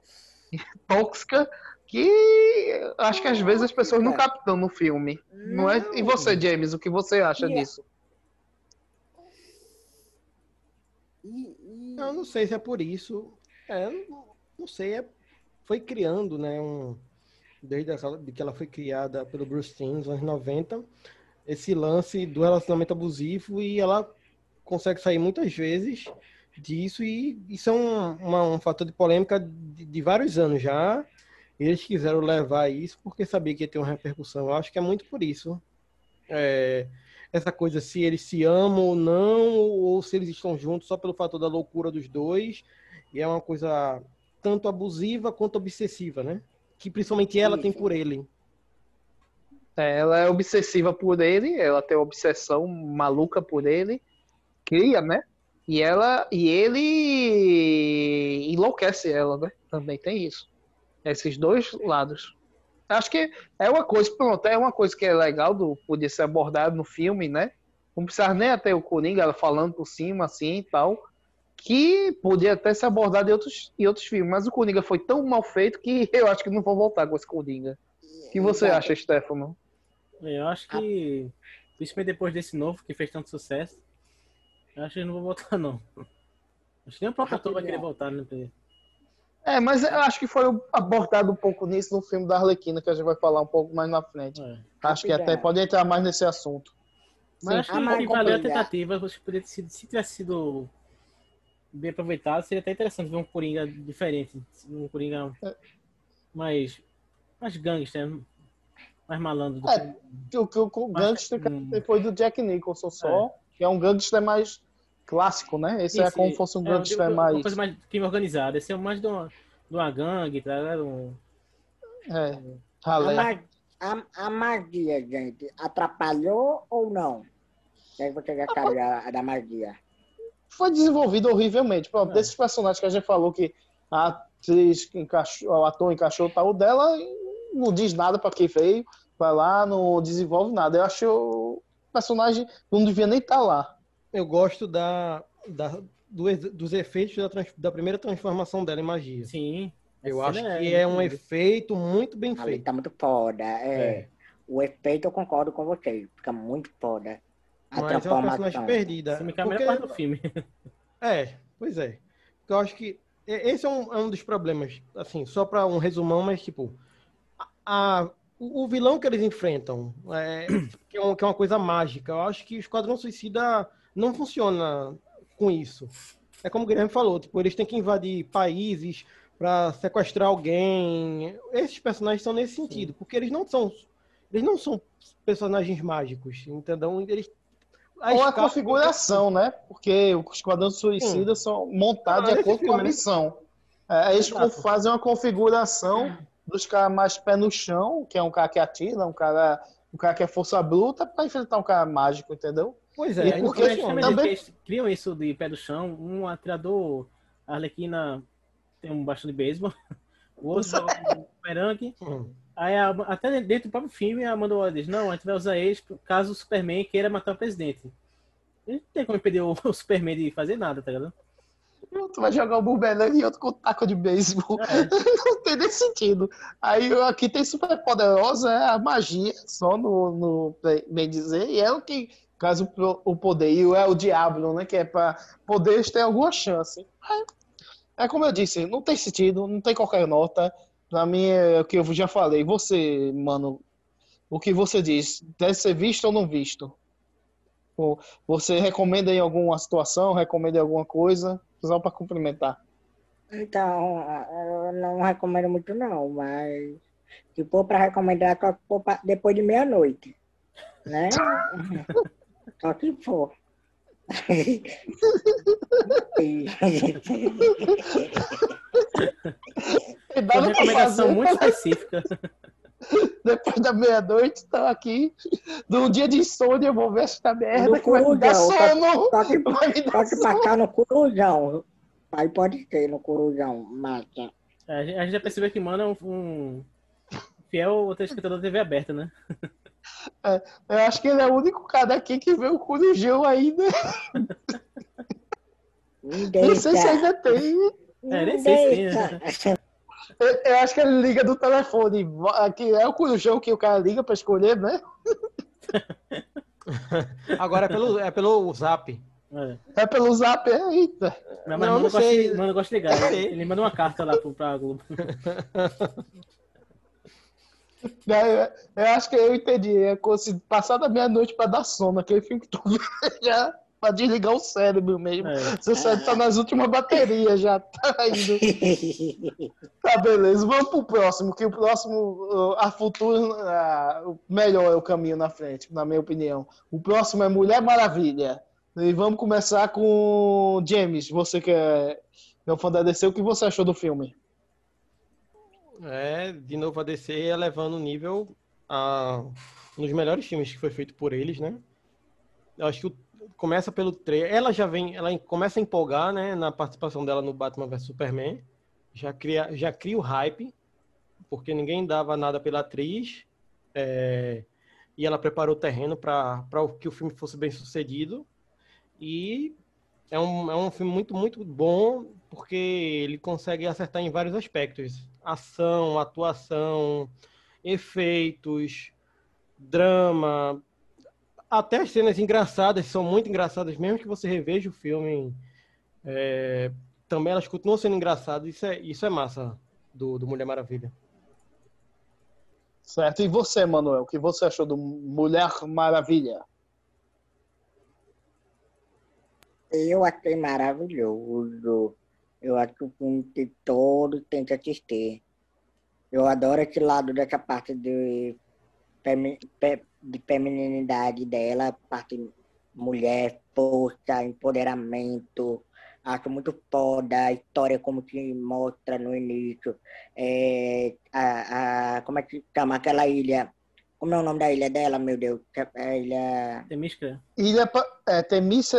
(laughs) tóxica, que acho que às vezes as pessoas não captam no filme. Não é? E você, James, o que você acha E- disso? Eu não sei se é por isso. É, não, não sei, é, foi criando, né? Um, desde aquela, de que ela foi criada pelo Bruce Timm nos anos 90, esse lance do relacionamento abusivo e ela consegue sair muitas vezes disso e isso é um, uma- um fator de polêmica de, de vários anos já. Eles quiseram levar isso porque sabia que ia ter uma repercussão. Eu acho que é muito por isso. É, essa coisa se eles se amam ou não, ou se eles estão juntos só pelo fator da loucura dos dois. E é uma coisa tanto abusiva quanto obsessiva, né? Que principalmente ela tem por ele. É, ela é obsessiva por ele, ela tem uma obsessão maluca por ele, cria, né? E ela e ele enlouquece ela, né? Também tem isso. Esses dois lados. Acho que é uma coisa, pronto, é uma coisa que é legal do poder ser abordado no filme, né? Não precisava nem até o Coringa falando por cima assim e tal, que podia até ser abordado em outros, em outros filmes, mas o Coringa foi tão mal feito que (laughs) eu acho que não vou voltar com esse Coringa. O que você Exato. acha, Stefano? Eu acho que, principalmente depois desse novo que fez tanto sucesso, eu acho que eu não vou voltar, não. Acho que nem o próprio ator vai querer voltar, né? pra- É, mas eu acho que foi abordado um pouco nisso no filme da Arlequina, que a gente vai falar um pouco mais na frente. É. Acho que até pode entrar mais nesse assunto. Mas acho Ah, que, que valeu a compreender. tentativa. Acho que poderia ter sido, se tivesse sido bem aproveitado, seria até interessante ver um Coringa diferente. Um Coringa mais, mais gangster, mais malandro. Do É, que- O que o gangster que Hum. foi do Jack Nicholson só, que é um gangster mais clássico, né? Esse é Isso, como se fosse um é, gangster digo, mais. Uma coisa mais crime organizado. Esse é mais de uma, de uma gangue, tá? ligado? Um, É, A, ralé. a- a magia, gente, atrapalhou ou não? E aí você já sabe a, a da magia. Foi desenvolvido horrivelmente. Pronto, É. desses personagens que a gente falou que a atriz encaixou, o ator encaixou tal o dela, não diz nada pra quem veio, vai lá, não desenvolve nada. Eu acho o personagem não devia nem estar lá. eu gosto da, da, do dos efeitos da, trans- da primeira transformação dela em magia. Sim. Eu acho cena que é um incrível. efeito muito bem Ali feito. tá muito foda. É. É. O efeito eu concordo com você. Fica muito foda. Mas é uma personagem perdida. Essa me é Porque- parte do filme. (laughs) É, pois é. Porque eu acho que esse é um, é um dos problemas, assim, só para um resumão, mas tipo, a, a- o o vilão que eles enfrentam, é, (clears throat) que, é um- que é uma coisa mágica, eu acho que o Esquadrão Suicida não funciona com isso. É como o Guilherme falou, tipo, eles têm que invadir países para sequestrar alguém. Esses personagens são nesse sentido, porque eles não são eles não são personagens mágicos, entendeu? Eles Ou a escala- configuração, né? Porque os Esquadrões Suicidas são montados Ah, de acordo com a né? missão. É, eles Exato. fazem uma configuração dos caras mais pé no chão, que é um cara que atira, um cara, um cara que é força bruta, pra enfrentar um cara mágico, entendeu? Pois E é, não porque funciona. também, eles criam isso de pé do chão. Um atirador, a Arlequina tem um bastão de beisebol. (laughs) O outro joga um bumerangue. Hum. Aí, a- até dentro do próprio filme, a Amanda Waller diz, não, a gente vai usar eles caso o Superman queira matar o presidente. Não tem como impedir o, (laughs) o Superman de fazer nada, tá ligado? Tu vai jogar o bumerangue e outro com taco de beisebol. É. (laughs) Não tem nem sentido. Aí aqui tem super poderosa é a magia, só no, no bem dizer, e é o que, caso o poder, e é o diabo, né? Que é pra poderes ter alguma chance. É, é como eu disse, não tem sentido, não tem qualquer nota. Pra mim é o que eu já falei. Você, mano, o que você diz, deve ser visto ou não visto? Você recomenda em alguma situação, recomenda em alguma coisa, só pra complementar. Então, eu não recomendo muito não, mas se for para recomendar, só for pra- depois de meia-noite, né? (laughs) só se for. (laughs) Uma dá pra recomendação fazer, muito específica. (laughs) depois da meia-noite, estão aqui. Num dia de insônia, eu vou ver essa merda No que vai me dar corujão, sono. Só que, Vai me dar só que sono. passar no corujão. Aí pode ser no corujão, massa. A gente, a gente já percebeu que Mano é um, um fiel telespectador da TV aberta, né? Eu acho que ele é o único cara aqui que vê o Corujão ainda. (laughs) Não sei se ainda tem. É, nem sei se tem, né? Eu, eu acho que ele liga do telefone. Que é o Corujão que o cara liga pra escolher, né? (laughs) Agora é pelo, é pelo zap. É. É pelo zap, é, eita. Não, mas Não, Mano não gosta, sei. de, Mano gosta de ligar. (laughs) Ele, ele manda uma carta lá pro, pra Globo. (laughs) Eu, eu acho que eu entendi. É como se passar da meia-noite pra dar sono. Aquele filme que tu vê já pra desligar o cérebro mesmo. É. Seu cérebro tá nas últimas baterias, já tá indo. (laughs) Tá, beleza. Vamos pro próximo, que o próximo, a futuro, o melhor é o caminho na frente, na minha opinião. O próximo é Mulher Maravilha. E vamos começar com James, você que é, é um fã da DC, o que você achou do filme? É, de novo a DC elevando o nível a um dos melhores filmes que foi feito por eles, né? Eu acho que o- começa pelo trailer. Ela já vem, ela começa a empolgar, né, na participação dela no Batman vs Superman. Já cria, já cria o hype, porque ninguém dava nada pela atriz. é, e ela preparou o terreno para que o filme fosse bem sucedido. E é um, é um filme muito, muito bom, porque ele consegue acertar em vários aspectos: ação, atuação, efeitos, drama. Até as cenas engraçadas são muito engraçadas, mesmo que você reveja o filme. é, também elas continuam sendo engraçadas. Isso é, isso é massa do, do Mulher Maravilha. Certo. E você, Manuel, o que você achou do Mulher Maravilha? Eu achei maravilhoso. Eu acho que o filme que todo tem que assistir. Eu adoro esse lado dessa parte de, de feminilidade dela, parte mulher, força, empoderamento. Acho muito foda a história como se mostra no início. É, a, a, como é que chama aquela ilha? Como é o nome da ilha dela, meu Deus? A ilha... Tem mística? Ilha Pa- é,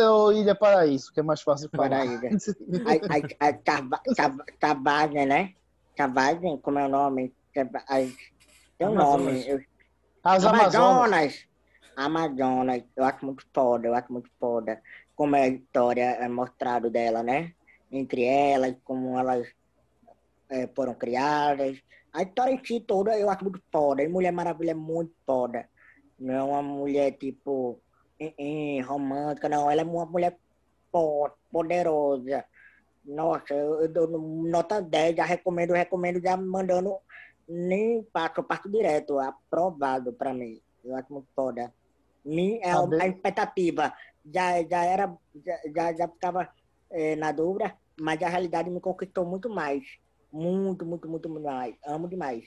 ou Ilha Paraíso, que é mais fácil de falar. Paraíba. (laughs) A, a, a Cava- Cava- Cavagem, né? Cavagem, como é o nome? Tem um Amazonas. nome. Eu, As Amazonas. Amazonas. Eu acho muito foda, eu acho muito foda. como é a história é mostrado dela, né? Entre elas, como elas é, foram criadas. A história em si toda eu acho muito foda. E Mulher Maravilha é muito foda. Não é uma mulher, tipo, em, em, romântica, não. Ela é uma mulher forte, poderosa. Nossa, eu, eu dou nota 10, já recomendo, recomendo já mandando nem passo, eu passo direto, aprovado pra mim. Eu acho muito foda. Mim é Tá a, expectativa. Já, já era, já, já, já ficava eh, na dúvida, mas a realidade me conquistou muito mais. Muito, muito, muito, muito mais. Amo demais.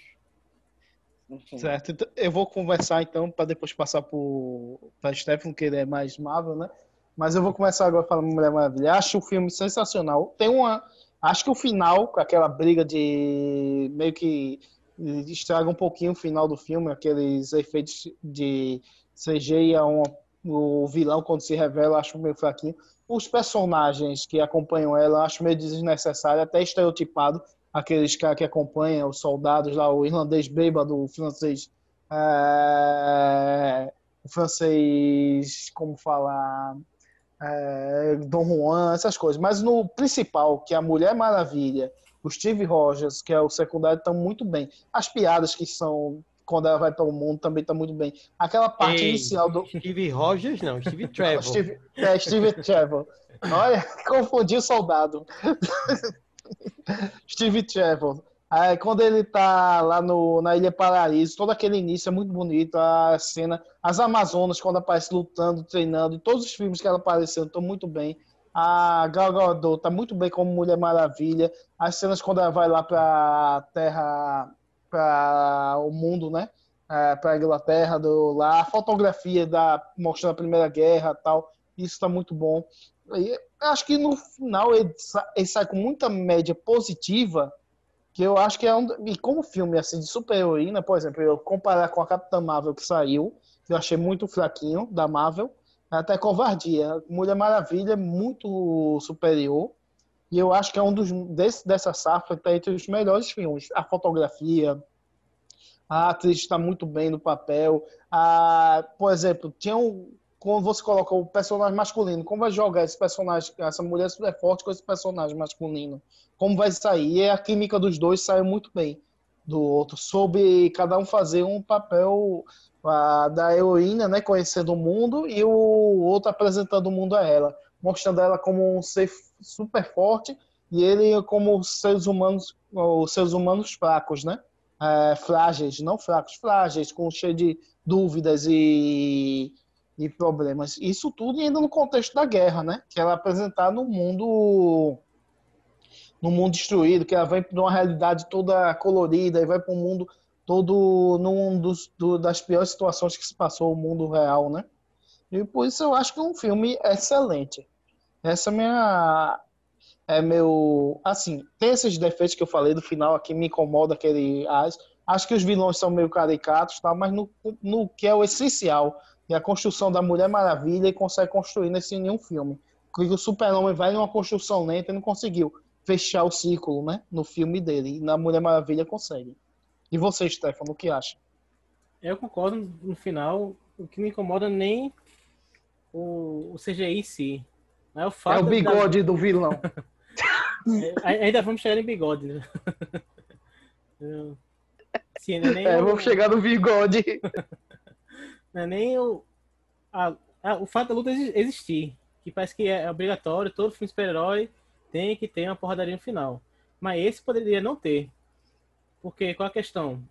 Enfim. Certo. Então, eu vou conversar então para depois passar para Stefano, que ele é mais Marvel, né? Mas eu vou começar agora falando Mulher Maravilha. Acho o filme sensacional. Tem uma. Acho que o final, com aquela briga de. meio que estraga um pouquinho o final do filme, aqueles efeitos de CG e a um, o vilão quando se revela, acho meio fraquinho. Os personagens que acompanham ela, acho meio desnecessário, até estereotipado. Aqueles caras que acompanham, os soldados lá, o irlandês bêbado, o francês. é, o francês, como falar? é, Dom Juan, essas coisas. Mas no principal, que é a Mulher Maravilha, o Steve Rogers, que é o secundário, estão muito bem. As piadas que são quando ela vai para o mundo também estão muito bem. Aquela parte Ei, inicial do. Steve Rogers, não, Steve (laughs) Trevor. Steve, é, Steve Trevor. Olha, (laughs) confundi o soldado. (laughs) Steve Trevor. Aí, quando ele tá lá no, na Ilha Paraíso, todo aquele início é muito bonito, a cena, as Amazonas, quando aparece lutando, treinando, e todos os filmes que ela apareceu estão muito bem. A Gal Gadot tá muito bem como Mulher Maravilha. As cenas quando ela vai lá pra Terra, para o mundo, né? É, para a Inglaterra, do, lá, a fotografia da, mostrando a Primeira Guerra tal, isso está muito bom. E acho que no final ele, ele sai com muita média positiva, que eu acho que é um. E como filme assim, de super-heroína, por exemplo, eu comparar com a Capitã Marvel que saiu, eu achei muito fraquinho, da Marvel, até covardia. Mulher Maravilha é muito superior. E eu acho que é um dos desse, dessa safra tá entre os melhores filmes. A fotografia, a atriz está muito bem no papel. A, por exemplo, tinha um, quando você coloca o personagem masculino, como vai jogar esse personagem, essa mulher super forte com esse personagem masculino? Como vai sair? E a química dos dois saiu muito bem do outro. Soube cada um fazer um papel ah, da heroína, né, conhecendo o mundo, e o outro apresentando o mundo a ela, mostrando ela como um ser super forte e ele como seres humanos, os seres humanos fracos, né? É, frágeis, não fracos, frágeis, com cheio de dúvidas e, e problemas. Isso tudo ainda no contexto da guerra, né? Que ela apresentar no mundo no mundo destruído, que ela vai para uma realidade toda colorida e vai para um mundo todo num dos, do, das piores situações que se passou o mundo real, né? E por isso eu acho que é um filme excelente. Essa é minha é meu assim tem esses defeitos que eu falei do final aqui me incomoda aquele as acho que os vilões são meio caricatos tal mas no, no que é o essencial e a construção da Mulher Maravilha ele consegue construir nesse nenhum filme porque o Super Homem vai numa construção lenta e não conseguiu fechar o círculo né no filme dele e na Mulher Maravilha consegue e você Stefano o que acha Eu concordo no final. O que me incomoda nem o, o CGI em si. É o é fato o da- bigode do vilão (laughs) É, Ainda vamos chegar em bigode. né? (laughs) Sim, não é é, o, vamos chegar no bigode (laughs) não é nem o, a- a- o fato da luta exi- existir. Que parece que é obrigatório, todo filme super-herói tem que ter uma porradaria no final. Mas esse poderia não ter. Porque qual a questão?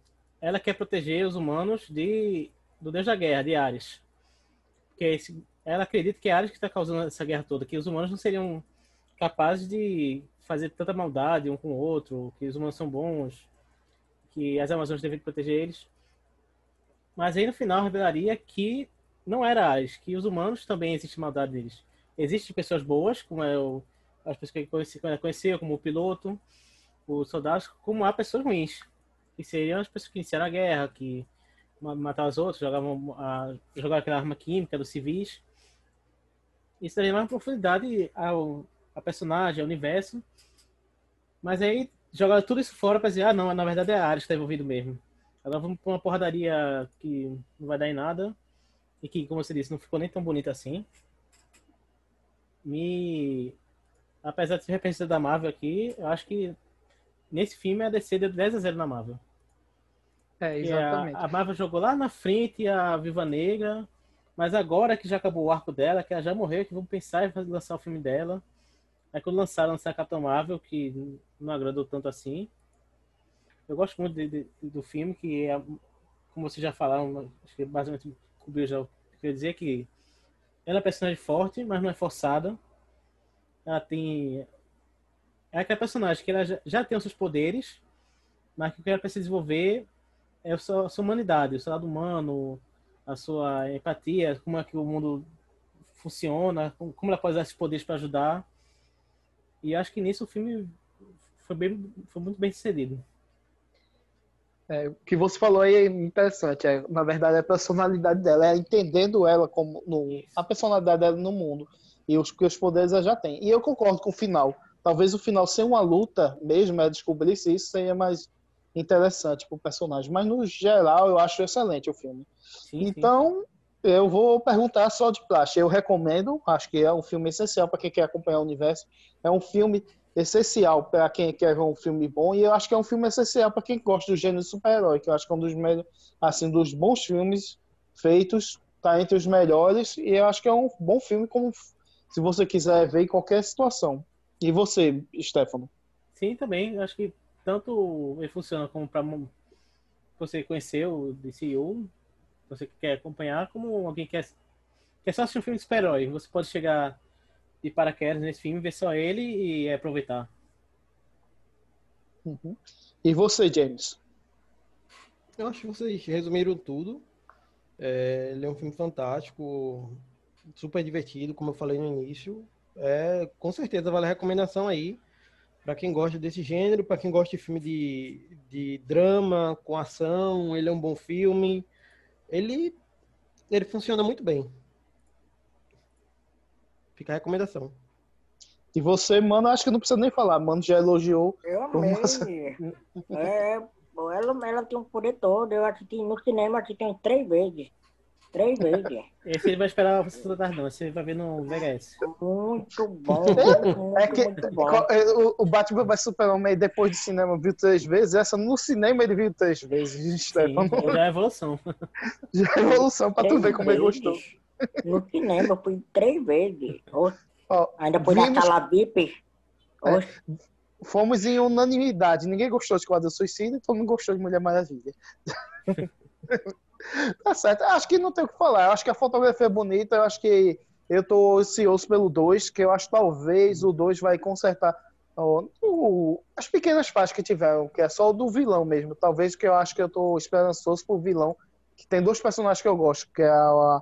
Ela quer proteger os humanos de, do deus da guerra, de Ares. Porque esse- ela acredita que é Ares que está causando essa guerra toda, que os humanos não seriam capazes de fazer tanta maldade um com o outro, que os humanos são bons, que as Amazonas devem proteger eles. Mas aí no final revelaria que não era Ares, que os humanos também existe maldade deles. Existem pessoas boas, como é o, as pessoas que conheci, que ela conheceu, como piloto, os soldados, como há pessoas ruins, que seriam as pessoas que iniciaram a guerra, que ma- mataram os outros, jogavam, a, jogaram aquela arma química dos civis. Isso daria mais profundidade ao, a personagem, ao universo. Mas aí jogaram tudo isso fora pra dizer, ah não, na verdade é a Ares que tá envolvido mesmo. Agora vamos pra uma porradaria que não vai dar em nada. E que, como você disse, não ficou nem tão bonita assim. me. Apesar de ser representante da Marvel aqui, eu acho que nesse filme a DC deu 10 a 0 na Marvel. É, Que a, exatamente. a Marvel jogou lá na frente a Viva Negra, mas agora que já acabou o arco dela, que ela já morreu, que vão pensar em lançar o filme dela. Aí quando lançaram, lançaram a Capitão Marvel, que não agradou tanto assim. Eu gosto muito de- de- do filme, que é, como vocês já falaram, acho que basicamente cobriu já o que eu queria dizer, que ela é uma personagem forte, mas não é forçada. Ela tem. É aquela personagem que ela já, já tem os seus poderes, mas que o que ela precisa desenvolver é a sua, a sua humanidade, o seu lado humano, a sua empatia, como é que o mundo funciona, como ela pode usar esses poderes para ajudar. E acho que nisso o filme foi, bem, foi muito bem sucedido. É, o que você falou aí é interessante. É, na verdade, a personalidade dela, é entendendo ela como no, a personalidade dela no mundo e os, que os poderes já tem. E eu concordo com o final. Talvez o final ser uma luta mesmo, é descobrir se isso seria mais interessante para o personagem. Mas no geral, eu acho excelente o filme. Sim, sim. Então, eu vou perguntar só de praxe. Eu recomendo, acho que é um filme essencial para quem quer acompanhar o universo. É um filme essencial para quem quer ver um filme bom e eu acho que é um filme essencial para quem gosta do gênero de super-herói, que eu acho que é um dos melhores, assim, dos bons filmes feitos, tá entre os melhores e eu acho que é um bom filme como se você quiser ver em qualquer situação. E você, Stefano? Sim, também. Acho que tanto ele funciona como para você conhecer o DCU, você que quer acompanhar, como alguém que quer, quer só assistir um filme de super-herói. Você pode chegar de paraquedas nesse filme, ver só ele e aproveitar. Uhum. E você, James? Eu acho que vocês resumiram tudo. É, ele é um filme fantástico, super divertido, como eu falei no início. É, com certeza vale a recomendação aí para quem gosta desse gênero, para quem gosta de filme de, de drama com ação. Ele é um bom filme. Ele, ele funciona muito bem. Fica a recomendação. E você, mano, acho que não precisa nem falar. Mano já elogiou. Eu amei. Nossa. É, ela, ela tem um poder todo. Eu assisti no cinema, assisti umas três vezes. Três vezes. Esse ele vai esperar você da tarde, não. Esse ele vai ver no VHS. Muito bom. (laughs) Muito, É que muito bom. o, o Batman vai Super-Homem depois de cinema viu três vezes. Essa no cinema ele viu três vezes. (laughs) Sim, Stefano. já é evolução. (laughs) Já é evolução pra tu Três ver como ele gostou. No cinema, eu fui três vezes. Ó, Ainda na vimos- sala VIP. Ô, Fomos em unanimidade. Ninguém gostou de Quadro Suicida e todo mundo gostou de Mulher Maravilha. Tá certo. Acho que não tem o que falar. Eu acho que a fotografia é bonita. Eu acho que eu tô ansioso pelo 2, que eu acho que talvez o 2 vai consertar ó, o- as pequenas partes que tiveram, que é só o do vilão mesmo. Talvez que eu acho que eu tô esperançoso pro vilão. Que tem dois personagens que eu gosto, que é a,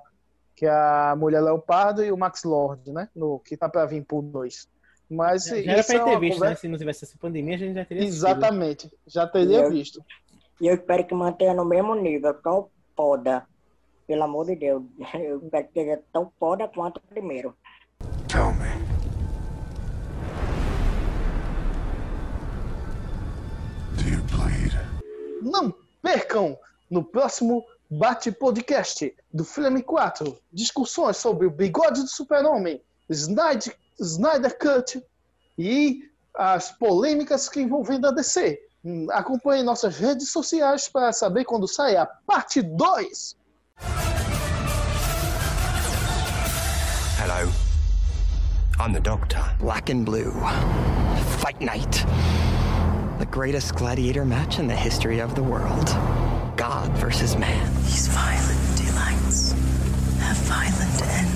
que é a Mulher Leopardo e o Max Lord, né? No, que tá pra vir pro 2. Mas Já era isso pra é ter uma visto, conversa- né? Se não tivesse essa pandemia, a gente já teria assistido. Exatamente, já teria Eu- visto. E eu espero que mantenha no mesmo nível, tão foda. Pelo amor de Deus. (laughs) Eu espero que seja tão foda quanto o primeiro. Tell me. Do you bleed? Não percam no próximo Bate Podcast do Flame 4 discussões sobre o bigode do super-homem, Snyder, Snyder Cut e as polêmicas que envolvem a DC. Hum, Acompanhe nossas redes sociais para saber quando sai a parte 2. Hello. I'm the Doctor. Black and Blue. Fight Night. The greatest gladiator match in the history of the world. God versus man. These violent delights have violent ends.